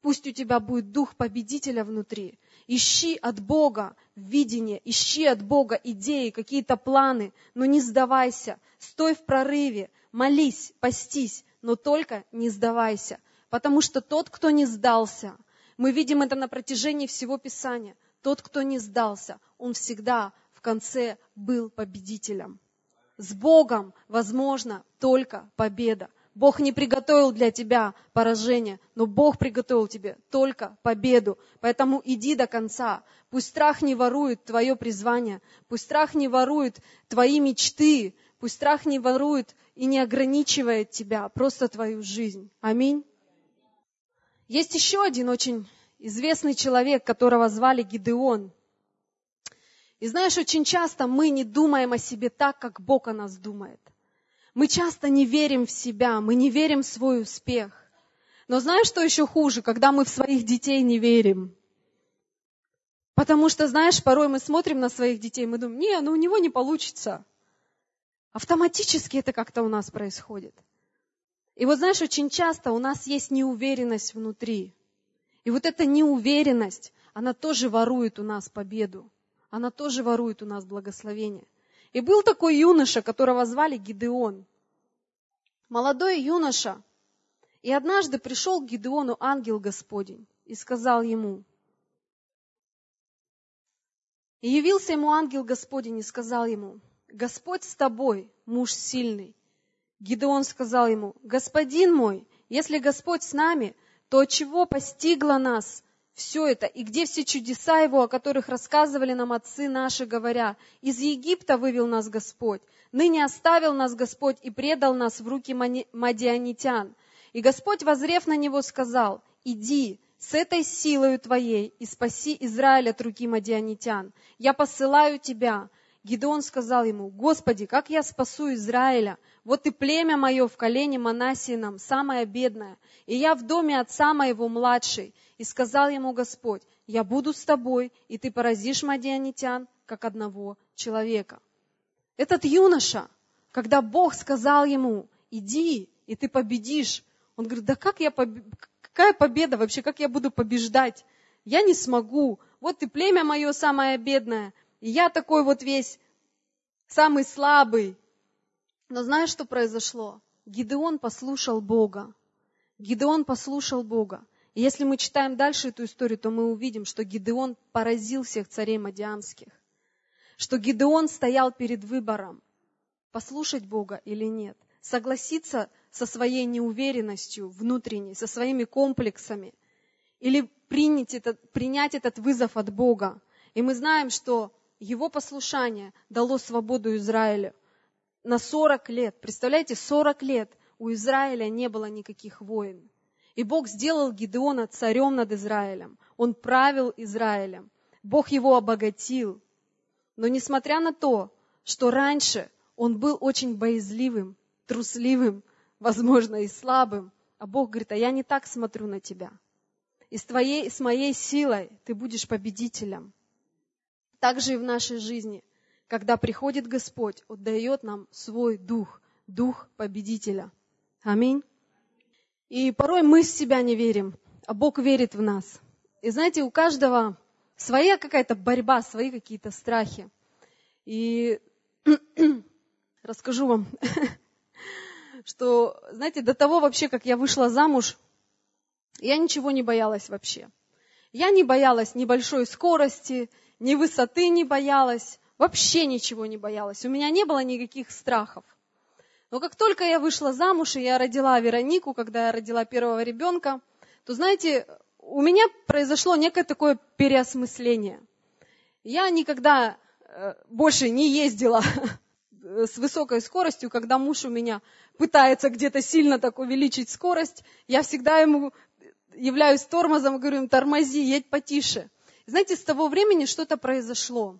пусть у тебя будет дух победителя внутри. Ищи от Бога видение, ищи от Бога идеи, какие-то планы, но не сдавайся. Стой в прорыве, молись, постись, но только не сдавайся. Потому что тот, кто не сдался, мы видим это на протяжении всего Писания, тот, кто не сдался, он всегда в конце был победителем. С Богом возможно только победа. Бог не приготовил для тебя поражение, но Бог приготовил тебе только победу. Поэтому иди до конца. Пусть страх не ворует твое призвание, пусть страх не ворует твои мечты, пусть страх не ворует и не ограничивает тебя, просто твою жизнь. Аминь. Есть еще один очень известный человек, которого звали Гидеон. И знаешь, очень часто мы не думаем о себе так, как Бог о нас думает. Мы часто не верим в себя, мы не верим в свой успех. Но знаешь, что еще хуже, когда мы в своих детей не верим? Потому что, знаешь, порой мы смотрим на своих детей, мы думаем, не, ну у него не получится. Автоматически это как-то у нас происходит. И вот знаешь, очень часто у нас есть неуверенность внутри. И вот эта неуверенность, она тоже ворует у нас победу. Она тоже ворует у нас благословение. И был такой юноша, которого звали Гидеон. Молодой юноша. И однажды пришел к Гидеону ангел Господень и сказал ему, и явился ему ангел Господень и сказал ему, Господь с тобой, муж сильный. Гидеон сказал ему, «Господин мой, если Господь с нами, то чего постигло нас все это, и где все чудеса Его, о которых рассказывали нам отцы наши, говоря, из Египта вывел нас Господь, ныне оставил нас Господь и предал нас в руки мадианитян. И Господь, возрев на него, сказал, иди, с этой силою твоей и спаси Израиль от руки мадианитян. Я посылаю тебя, Гидеон сказал ему, «Господи, как я спасу Израиля? Вот и племя мое в колене Манасином, самое бедное, и я в доме отца моего младший». И сказал ему Господь, «Я буду с тобой, и ты поразишь мадианитян, как одного человека». Этот юноша, когда Бог сказал ему, «Иди, и ты победишь», он говорит, «Да как я поб... какая победа вообще, как я буду побеждать? Я не смогу. Вот и племя мое самое бедное, и я такой вот весь самый слабый. Но знаешь, что произошло? Гидеон послушал Бога. Гидеон послушал Бога. И если мы читаем дальше эту историю, то мы увидим, что Гидеон поразил всех царей мадиамских. Что Гидеон стоял перед выбором, послушать Бога или нет. Согласиться со своей неуверенностью внутренней, со своими комплексами. Или принять этот, принять этот вызов от Бога. И мы знаем, что его послушание дало свободу Израилю на 40 лет. Представляете, 40 лет у Израиля не было никаких войн. И Бог сделал Гидеона царем над Израилем. Он правил Израилем. Бог его обогатил. Но несмотря на то, что раньше он был очень боязливым, трусливым, возможно, и слабым, а Бог говорит, а я не так смотрю на тебя. И с, твоей, с моей силой ты будешь победителем. Также и в нашей жизни, когда приходит Господь, Он дает нам свой дух, дух победителя. Аминь. И порой мы в себя не верим, а Бог верит в нас. И знаете, у каждого своя какая-то борьба, свои какие-то страхи. И расскажу вам, что, знаете, до того вообще, как я вышла замуж, я ничего не боялась вообще. Я не боялась ни большой скорости, ни высоты не боялась, вообще ничего не боялась. У меня не было никаких страхов. Но как только я вышла замуж, и я родила Веронику, когда я родила первого ребенка, то, знаете, у меня произошло некое такое переосмысление. Я никогда э, больше не ездила с высокой скоростью, когда муж у меня пытается где-то сильно так увеличить скорость, я всегда ему являюсь тормозом и говорю, тормози, едь потише. Знаете, с того времени что-то произошло.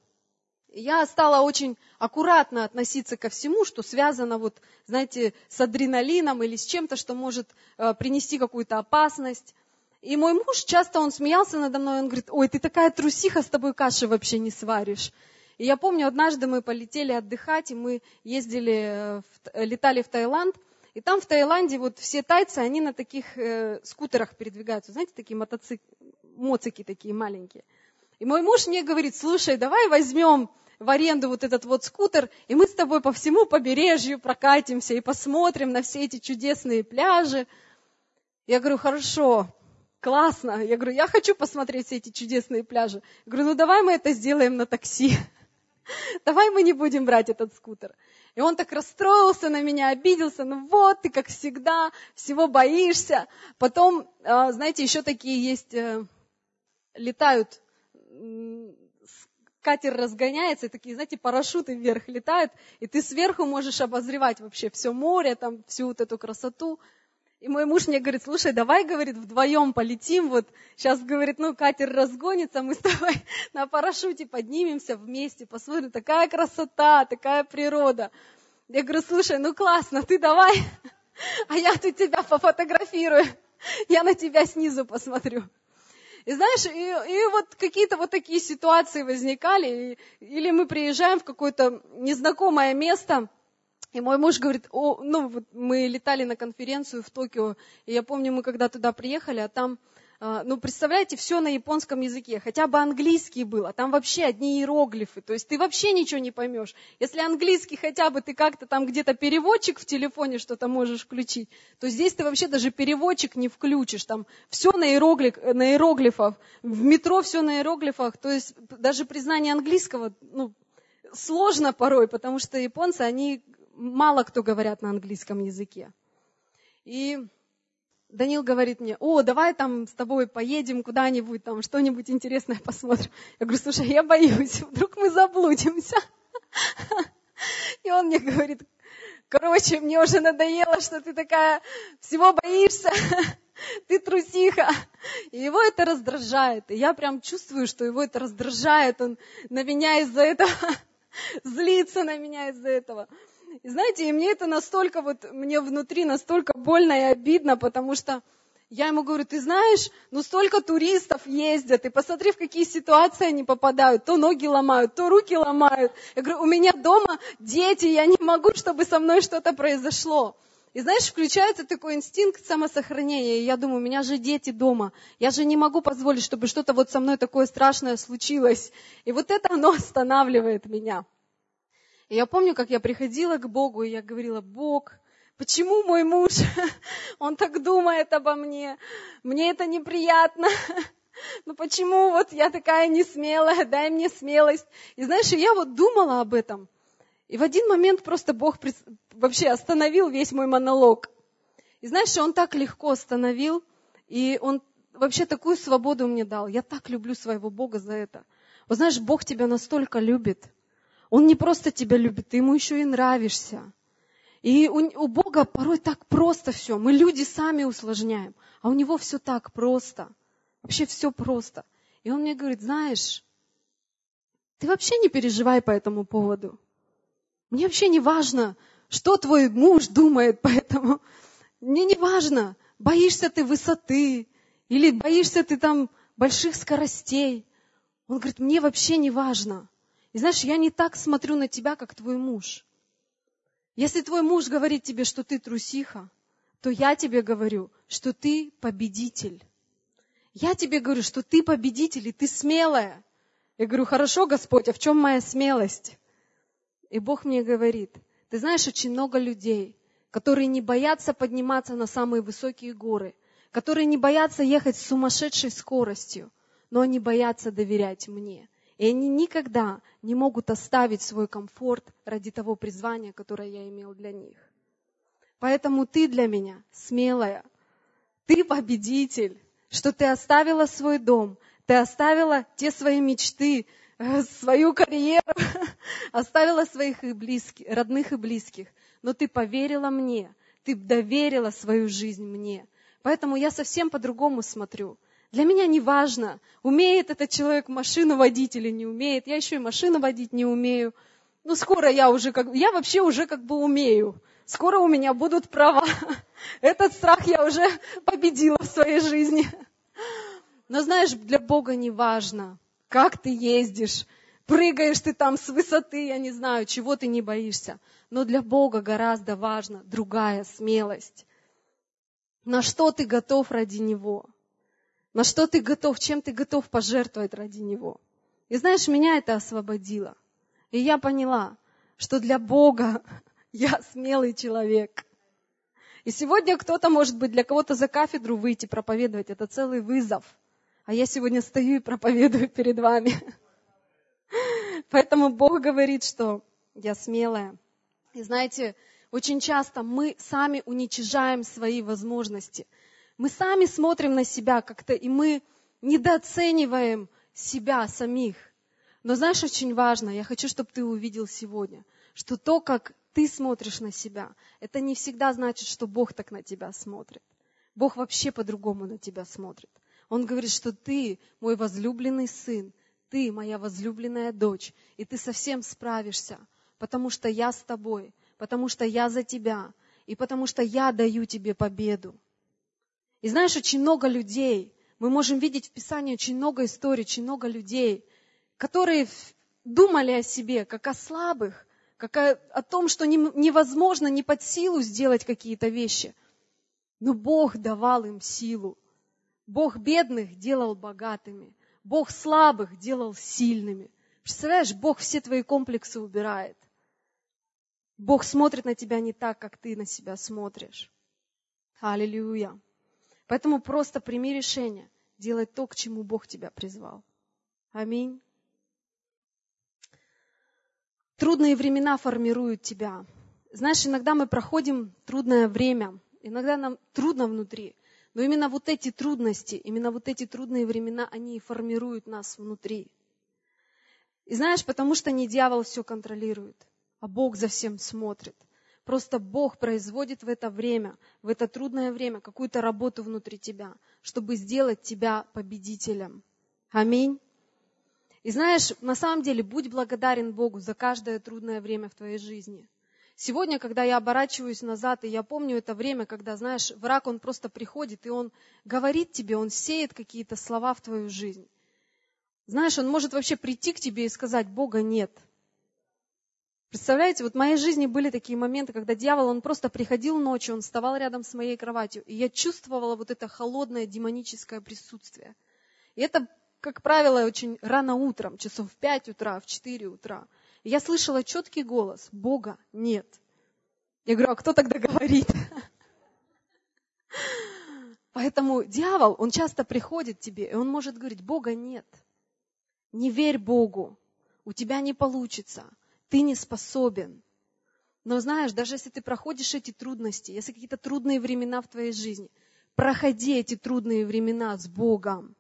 Я стала очень аккуратно относиться ко всему, что связано, вот, знаете, с адреналином или с чем-то, что может э, принести какую-то опасность. И мой муж часто, он смеялся надо мной, он говорит, ой, ты такая трусиха, с тобой каши вообще не сваришь. И я помню, однажды мы полетели отдыхать, и мы ездили, в, летали в Таиланд, и там в Таиланде вот все тайцы, они на таких э, скутерах передвигаются, знаете, такие мотоцик... моцики такие маленькие. И мой муж мне говорит, слушай, давай возьмем в аренду вот этот вот скутер, и мы с тобой по всему побережью прокатимся и посмотрим на все эти чудесные пляжи. Я говорю, хорошо, классно. Я говорю, я хочу посмотреть все эти чудесные пляжи. Я говорю, ну давай мы это сделаем на такси. Давай мы не будем брать этот скутер. И он так расстроился на меня, обиделся. Ну вот, ты как всегда, всего боишься. Потом, а, знаете, еще такие есть, э, летают катер разгоняется, и такие, знаете, парашюты вверх летают, и ты сверху можешь обозревать вообще все море, там, всю вот эту красоту. И мой муж мне говорит, слушай, давай, говорит, вдвоем полетим, вот сейчас, говорит, ну, катер разгонится, мы с тобой на парашюте поднимемся вместе, посмотрим, такая красота, такая природа. Я говорю, слушай, ну классно, ты давай, а я тут тебя пофотографирую, я на тебя снизу посмотрю. И знаешь, и, и вот какие-то вот такие ситуации возникали, и, или мы приезжаем в какое-то незнакомое место, и мой муж говорит, о, ну, вот мы летали на конференцию в Токио, и я помню, мы когда туда приехали, а там, ну, представляете, все на японском языке, хотя бы английский был, а там вообще одни иероглифы, то есть ты вообще ничего не поймешь. Если английский хотя бы ты как-то там где-то переводчик в телефоне что-то можешь включить, то здесь ты вообще даже переводчик не включишь, там все на, иероглиф, на иероглифах, в метро все на иероглифах, то есть даже признание английского, ну, сложно порой, потому что японцы, они мало кто говорят на английском языке. И Данил говорит мне, о, давай там с тобой поедем куда-нибудь, там что-нибудь интересное посмотрим. Я говорю, слушай, я боюсь, вдруг мы заблудимся. И он мне говорит, короче, мне уже надоело, что ты такая всего боишься, ты трусиха. И его это раздражает. И я прям чувствую, что его это раздражает. Он на меня из-за этого злится на меня из-за этого. Знаете, и мне это настолько вот, мне внутри настолько больно и обидно, потому что я ему говорю, ты знаешь, ну столько туристов ездят, и посмотри, в какие ситуации они попадают. То ноги ломают, то руки ломают. Я говорю, у меня дома дети, я не могу, чтобы со мной что-то произошло. И знаешь, включается такой инстинкт самосохранения. И я думаю, у меня же дети дома. Я же не могу позволить, чтобы что-то вот со мной такое страшное случилось. И вот это оно останавливает меня. И я помню, как я приходила к Богу, и я говорила, Бог, почему мой муж, он так думает обо мне, мне это неприятно, ну почему вот я такая несмелая, дай мне смелость. И знаешь, я вот думала об этом, и в один момент просто Бог вообще остановил весь мой монолог. И знаешь, он так легко остановил, и он вообще такую свободу мне дал. Я так люблю своего Бога за это. Вот знаешь, Бог тебя настолько любит – он не просто тебя любит, ты ему еще и нравишься. И у, у Бога порой так просто все. Мы люди сами усложняем, а у него все так просто. Вообще все просто. И он мне говорит, знаешь, ты вообще не переживай по этому поводу. Мне вообще не важно, что твой муж думает по этому. Мне не важно, боишься ты высоты или боишься ты там больших скоростей. Он говорит, мне вообще не важно. И знаешь, я не так смотрю на тебя, как твой муж. Если твой муж говорит тебе, что ты трусиха, то я тебе говорю, что ты победитель. Я тебе говорю, что ты победитель, и ты смелая. Я говорю, хорошо, Господь, а в чем моя смелость? И Бог мне говорит, ты знаешь, очень много людей, которые не боятся подниматься на самые высокие горы, которые не боятся ехать с сумасшедшей скоростью, но они боятся доверять мне. И они никогда не могут оставить свой комфорт ради того призвания, которое я имел для них. Поэтому ты для меня смелая. Ты победитель, что ты оставила свой дом, ты оставила те свои мечты, э, свою карьеру, оставила своих и близких, родных и близких. Но ты поверила мне, ты доверила свою жизнь мне. Поэтому я совсем по-другому смотрю. Для меня не важно, умеет этот человек машину водить или не умеет. Я еще и машину водить не умею. Ну, скоро я уже как... Я вообще уже как бы умею. Скоро у меня будут права. Этот страх я уже победила в своей жизни. Но знаешь, для Бога не важно, как ты ездишь, прыгаешь ты там с высоты, я не знаю, чего ты не боишься. Но для Бога гораздо важна другая смелость. На что ты готов ради Него? На что ты готов, чем ты готов пожертвовать ради Него? И знаешь, меня это освободило. И я поняла, что для Бога я смелый человек. И сегодня кто-то, может быть, для кого-то за кафедру выйти проповедовать, это целый вызов. А я сегодня стою и проповедую перед вами. Поэтому Бог говорит, что я смелая. И знаете, очень часто мы сами уничижаем свои возможности. Мы сами смотрим на себя как-то, и мы недооцениваем себя самих. Но знаешь, очень важно, я хочу, чтобы ты увидел сегодня, что то, как ты смотришь на себя, это не всегда значит, что Бог так на тебя смотрит. Бог вообще по-другому на тебя смотрит. Он говорит, что ты мой возлюбленный сын, ты моя возлюбленная дочь, и ты совсем справишься, потому что я с тобой, потому что я за тебя, и потому что я даю тебе победу. И знаешь, очень много людей, мы можем видеть в Писании очень много историй, очень много людей, которые думали о себе как о слабых, как о, о том, что не, невозможно, не под силу сделать какие-то вещи. Но Бог давал им силу. Бог бедных делал богатыми. Бог слабых делал сильными. Представляешь, Бог все твои комплексы убирает. Бог смотрит на тебя не так, как ты на себя смотришь. Аллилуйя. Поэтому просто прими решение делать то, к чему Бог тебя призвал. Аминь. Трудные времена формируют тебя. Знаешь, иногда мы проходим трудное время, иногда нам трудно внутри, но именно вот эти трудности, именно вот эти трудные времена, они и формируют нас внутри. И знаешь, потому что не дьявол все контролирует, а Бог за всем смотрит. Просто Бог производит в это время, в это трудное время какую-то работу внутри тебя, чтобы сделать тебя победителем. Аминь. И знаешь, на самом деле, будь благодарен Богу за каждое трудное время в твоей жизни. Сегодня, когда я оборачиваюсь назад, и я помню это время, когда, знаешь, враг, он просто приходит, и он говорит тебе, он сеет какие-то слова в твою жизнь. Знаешь, он может вообще прийти к тебе и сказать, Бога нет. Представляете, вот в моей жизни были такие моменты, когда дьявол, он просто приходил ночью, он вставал рядом с моей кроватью, и я чувствовала вот это холодное демоническое присутствие. И это как правило, очень рано утром, часов в 5 утра, в 4 утра. И я слышала четкий голос, Бога нет. Я говорю, а кто тогда говорит? Поэтому дьявол, он часто приходит тебе, и он может говорить, Бога нет. Не верь Богу, у тебя не получится, ты не способен. Но знаешь, даже если ты проходишь эти трудности, если какие-то трудные времена в твоей жизни, проходи эти трудные времена с Богом.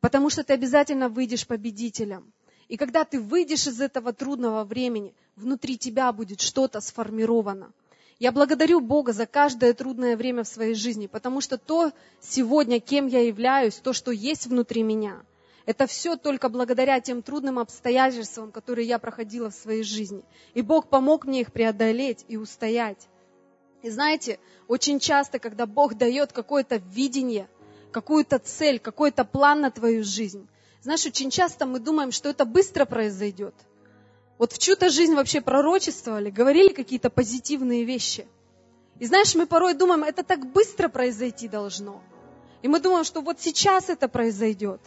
Потому что ты обязательно выйдешь победителем. И когда ты выйдешь из этого трудного времени, внутри тебя будет что-то сформировано. Я благодарю Бога за каждое трудное время в своей жизни, потому что то сегодня, кем я являюсь, то, что есть внутри меня, это все только благодаря тем трудным обстоятельствам, которые я проходила в своей жизни. И Бог помог мне их преодолеть и устоять. И знаете, очень часто, когда Бог дает какое-то видение, какую-то цель, какой-то план на твою жизнь. Знаешь, очень часто мы думаем, что это быстро произойдет. Вот в чью-то жизнь вообще пророчествовали, говорили какие-то позитивные вещи. И знаешь, мы порой думаем, это так быстро произойти должно. И мы думаем, что вот сейчас это произойдет.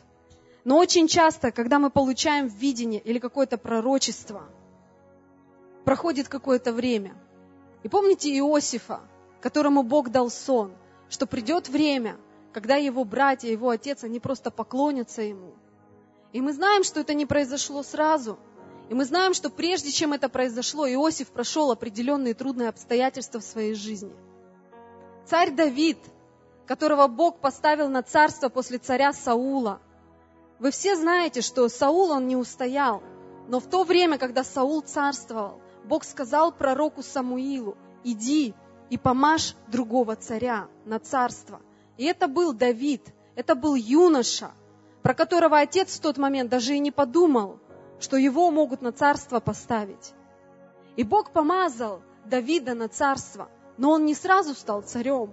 Но очень часто, когда мы получаем видение или какое-то пророчество, проходит какое-то время. И помните Иосифа, которому Бог дал сон, что придет время, когда его братья, его отец, они просто поклонятся ему. И мы знаем, что это не произошло сразу. И мы знаем, что прежде чем это произошло, Иосиф прошел определенные трудные обстоятельства в своей жизни. Царь Давид, которого Бог поставил на царство после царя Саула. Вы все знаете, что Саул, он не устоял. Но в то время, когда Саул царствовал, Бог сказал пророку Самуилу, иди и помажь другого царя на царство. И это был Давид, это был юноша, про которого отец в тот момент даже и не подумал, что его могут на царство поставить. И Бог помазал Давида на царство, но он не сразу стал царем.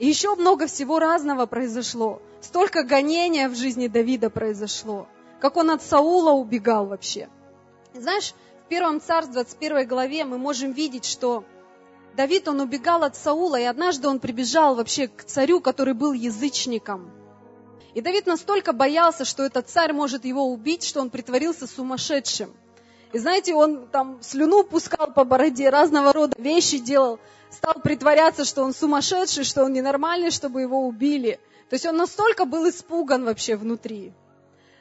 И еще много всего разного произошло. Столько гонения в жизни Давида произошло. Как он от Саула убегал вообще. Знаешь, в первом царстве, 21 главе, мы можем видеть, что Давид, он убегал от Саула, и однажды он прибежал вообще к царю, который был язычником. И Давид настолько боялся, что этот царь может его убить, что он притворился сумасшедшим. И знаете, он там слюну пускал по бороде, разного рода вещи делал, стал притворяться, что он сумасшедший, что он ненормальный, чтобы его убили. То есть он настолько был испуган вообще внутри.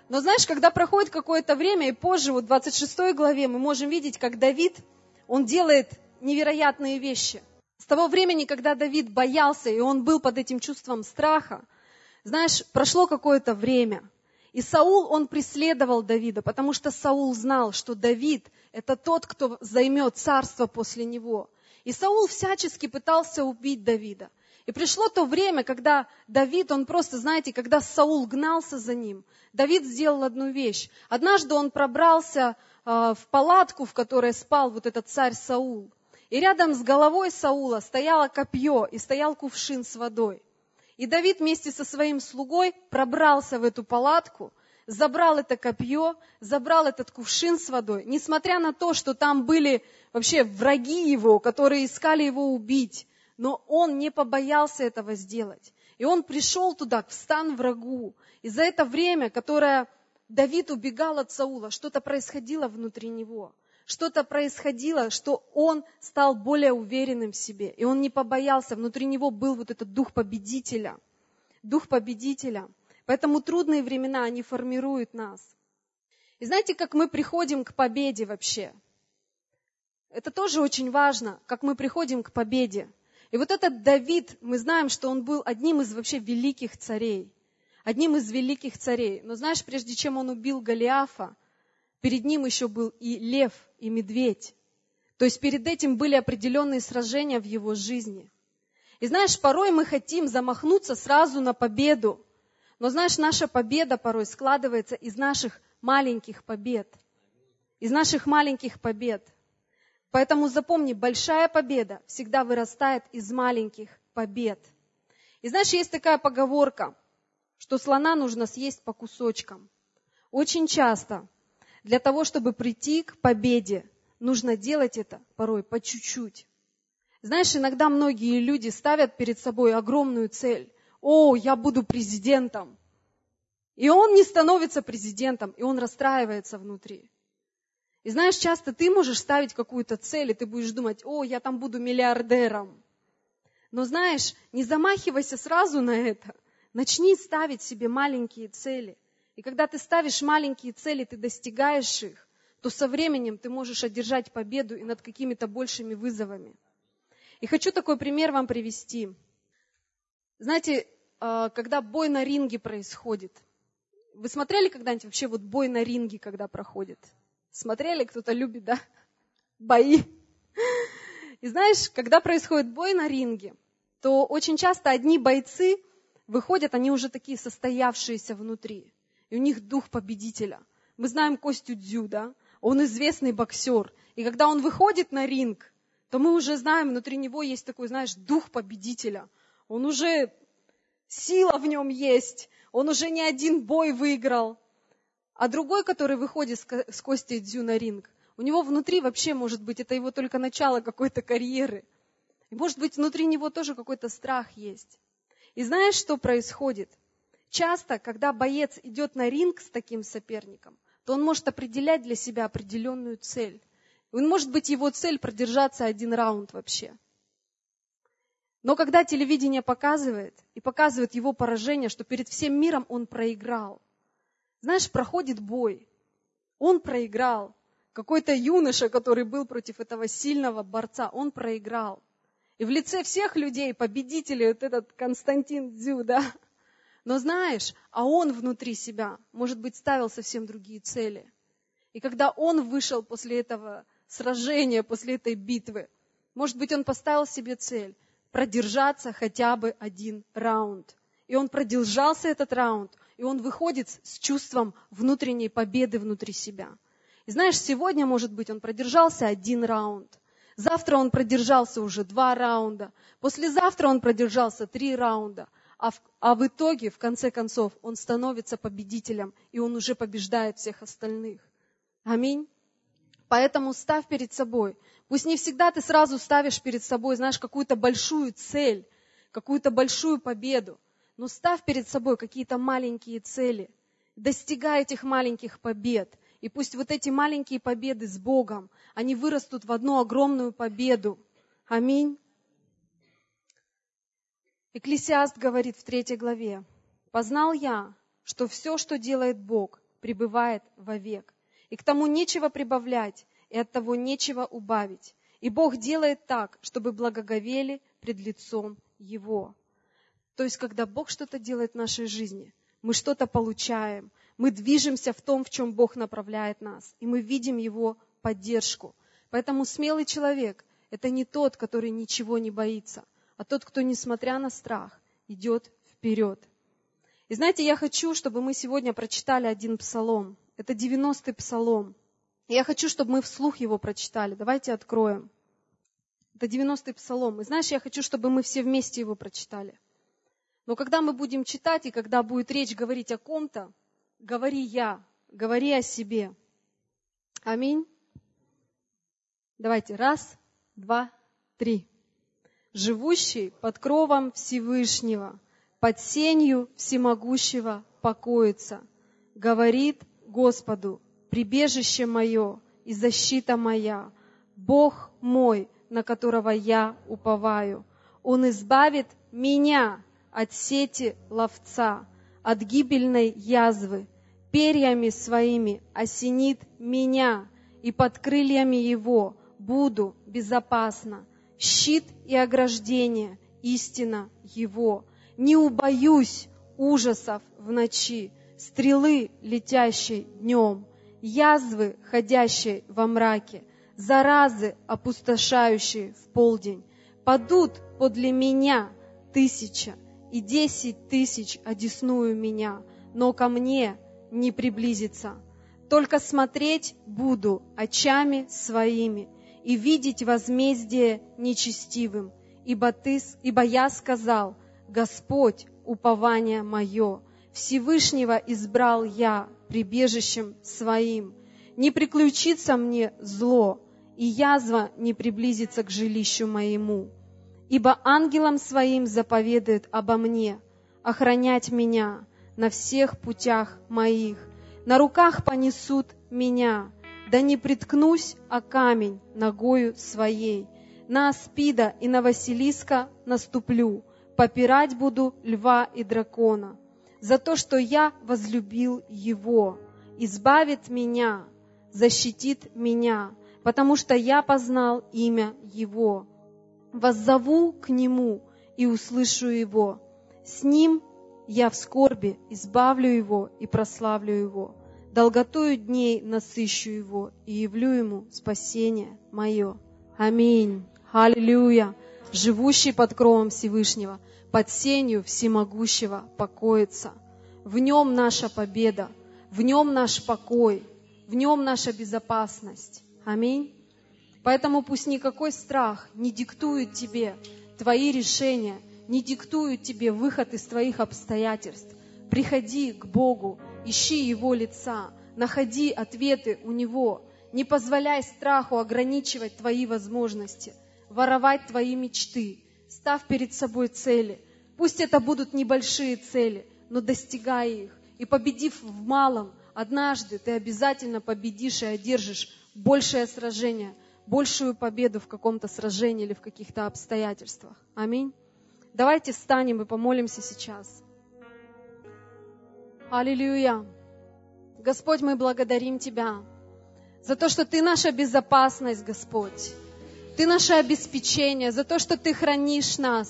Но знаешь, когда проходит какое-то время, и позже, вот в 26 главе, мы можем видеть, как Давид, он делает невероятные вещи. С того времени, когда Давид боялся, и он был под этим чувством страха, знаешь, прошло какое-то время, и Саул, он преследовал Давида, потому что Саул знал, что Давид – это тот, кто займет царство после него. И Саул всячески пытался убить Давида. И пришло то время, когда Давид, он просто, знаете, когда Саул гнался за ним, Давид сделал одну вещь. Однажды он пробрался э, в палатку, в которой спал вот этот царь Саул. И рядом с головой Саула стояло копье и стоял кувшин с водой. И Давид вместе со своим слугой пробрался в эту палатку, забрал это копье, забрал этот кувшин с водой, несмотря на то, что там были вообще враги его, которые искали его убить, но он не побоялся этого сделать. И он пришел туда, в стан врагу. И за это время, которое Давид убегал от Саула, что-то происходило внутри него что-то происходило, что он стал более уверенным в себе, и он не побоялся, внутри него был вот этот дух победителя, дух победителя. Поэтому трудные времена, они формируют нас. И знаете, как мы приходим к победе вообще? Это тоже очень важно, как мы приходим к победе. И вот этот Давид, мы знаем, что он был одним из вообще великих царей. Одним из великих царей. Но знаешь, прежде чем он убил Голиафа, перед ним еще был и лев, и медведь. То есть перед этим были определенные сражения в его жизни. И знаешь, порой мы хотим замахнуться сразу на победу. Но знаешь, наша победа порой складывается из наших маленьких побед. Из наших маленьких побед. Поэтому запомни, большая победа всегда вырастает из маленьких побед. И знаешь, есть такая поговорка, что слона нужно съесть по кусочкам. Очень часто для того, чтобы прийти к победе, нужно делать это порой по чуть-чуть. Знаешь, иногда многие люди ставят перед собой огромную цель. О, я буду президентом. И он не становится президентом, и он расстраивается внутри. И знаешь, часто ты можешь ставить какую-то цель, и ты будешь думать, о, я там буду миллиардером. Но знаешь, не замахивайся сразу на это. Начни ставить себе маленькие цели – и когда ты ставишь маленькие цели, ты достигаешь их, то со временем ты можешь одержать победу и над какими-то большими вызовами. И хочу такой пример вам привести. Знаете, а, когда бой на ринге происходит, вы смотрели когда-нибудь вообще вот бой на ринге, когда проходит? Смотрели, кто-то любит, да? Бои. И знаешь, когда происходит бой на ринге, то очень часто одни бойцы выходят, они уже такие состоявшиеся внутри и у них дух победителя. Мы знаем Костю Дзю, да? Он известный боксер. И когда он выходит на ринг, то мы уже знаем, внутри него есть такой, знаешь, дух победителя. Он уже, сила в нем есть, он уже не один бой выиграл. А другой, который выходит с Костей Дзю на ринг, у него внутри вообще, может быть, это его только начало какой-то карьеры. И может быть, внутри него тоже какой-то страх есть. И знаешь, что происходит? Часто, когда боец идет на ринг с таким соперником, то он может определять для себя определенную цель. Он может быть его цель продержаться один раунд вообще. Но когда телевидение показывает, и показывает его поражение, что перед всем миром он проиграл, знаешь, проходит бой. Он проиграл. Какой-то юноша, который был против этого сильного борца, он проиграл. И в лице всех людей, победителей, вот этот Константин Дзю, да. Но знаешь, а он внутри себя, может быть, ставил совсем другие цели. И когда он вышел после этого сражения, после этой битвы, может быть, он поставил себе цель продержаться хотя бы один раунд. И он продержался этот раунд, и он выходит с чувством внутренней победы внутри себя. И знаешь, сегодня, может быть, он продержался один раунд. Завтра он продержался уже два раунда. Послезавтра он продержался три раунда. А в, а в итоге, в конце концов, он становится победителем, и он уже побеждает всех остальных. Аминь. Поэтому ставь перед собой. Пусть не всегда ты сразу ставишь перед собой, знаешь, какую-то большую цель, какую-то большую победу но ставь перед собой какие-то маленькие цели, достигай этих маленьких побед. И пусть вот эти маленькие победы с Богом, они вырастут в одну огромную победу. Аминь. Экклесиаст говорит в третьей главе, «Познал я, что все, что делает Бог, пребывает вовек, и к тому нечего прибавлять, и от того нечего убавить. И Бог делает так, чтобы благоговели пред лицом Его». То есть, когда Бог что-то делает в нашей жизни, мы что-то получаем, мы движемся в том, в чем Бог направляет нас, и мы видим Его поддержку. Поэтому смелый человек – это не тот, который ничего не боится, а тот, кто, несмотря на страх, идет вперед. И знаете, я хочу, чтобы мы сегодня прочитали один псалом. Это 90-й псалом. Я хочу, чтобы мы вслух его прочитали. Давайте откроем. Это 90-й псалом. И знаешь, я хочу, чтобы мы все вместе его прочитали. Но когда мы будем читать, и когда будет речь говорить о ком-то, говори я, говори о себе. Аминь. Давайте, раз, два, три. Живущий под кровом Всевышнего, под сенью всемогущего покоится, говорит Господу, прибежище мое и защита моя, Бог мой, на которого я уповаю. Он избавит меня от сети ловца, от гибельной язвы, перьями своими осенит меня, и под крыльями его буду безопасно. Щит и ограждение, истина его. Не убоюсь ужасов в ночи, стрелы, летящей днем, язвы, ходящей во мраке, заразы, опустошающие в полдень. Падут подле меня тысяча, и десять тысяч одесную меня, но ко мне не приблизится. Только смотреть буду очами своими и видеть возмездие нечестивым, ибо, ты, ибо я сказал, Господь, упование мое, Всевышнего избрал я прибежищем своим. Не приключится мне зло, и язва не приблизится к жилищу моему ибо ангелам своим заповедует обо мне, охранять меня на всех путях моих. На руках понесут меня, да не приткнусь о камень ногою своей. На аспида и на Василиска наступлю, попирать буду льва и дракона. За то, что я возлюбил его, избавит меня, защитит меня, потому что я познал имя его воззову к Нему и услышу Его. С Ним я в скорби избавлю Его и прославлю Его. Долготою дней насыщу Его и явлю Ему спасение мое. Аминь. Аллилуйя. Живущий под кровом Всевышнего, под сенью всемогущего покоится. В нем наша победа, в нем наш покой, в нем наша безопасность. Аминь. Поэтому пусть никакой страх не диктует тебе твои решения, не диктует тебе выход из твоих обстоятельств. Приходи к Богу, ищи Его лица, находи ответы у Него. Не позволяй страху ограничивать твои возможности, воровать твои мечты. Ставь перед собой цели. Пусть это будут небольшие цели, но достигай их. И победив в малом, однажды ты обязательно победишь и одержишь большее сражение, большую победу в каком-то сражении или в каких-то обстоятельствах. Аминь. Давайте встанем и помолимся сейчас. Аллилуйя. Господь, мы благодарим Тебя за то, что Ты наша безопасность, Господь. Ты наше обеспечение, за то, что Ты хранишь нас,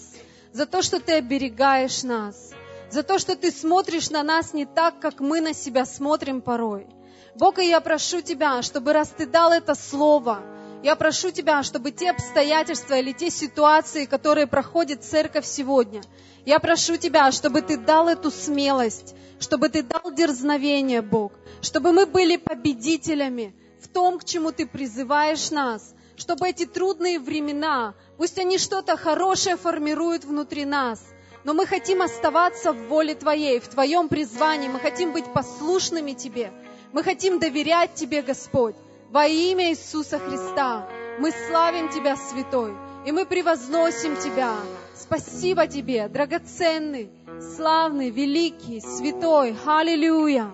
за то, что Ты оберегаешь нас, за то, что Ты смотришь на нас не так, как мы на себя смотрим порой. Бог, и я прошу Тебя, чтобы раз Ты дал это слово, я прошу Тебя, чтобы те обстоятельства или те ситуации, которые проходит церковь сегодня, я прошу Тебя, чтобы Ты дал эту смелость, чтобы Ты дал дерзновение, Бог, чтобы мы были победителями в том, к чему Ты призываешь нас, чтобы эти трудные времена, пусть они что-то хорошее формируют внутри нас, но мы хотим оставаться в воле Твоей, в Твоем призвании, мы хотим быть послушными Тебе, мы хотим доверять Тебе, Господь, во имя Иисуса Христа. Мы славим Тебя, Святой, и мы превозносим Тебя. Спасибо Тебе, драгоценный, славный, великий, святой. Аллилуйя!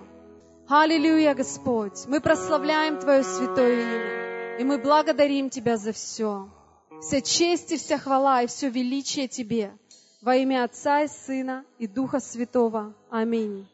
Аллилуйя, Господь! Мы прославляем Твое святое имя, и мы благодарим Тебя за все. Вся честь и вся хвала и все величие Тебе. Во имя Отца и Сына и Духа Святого. Аминь.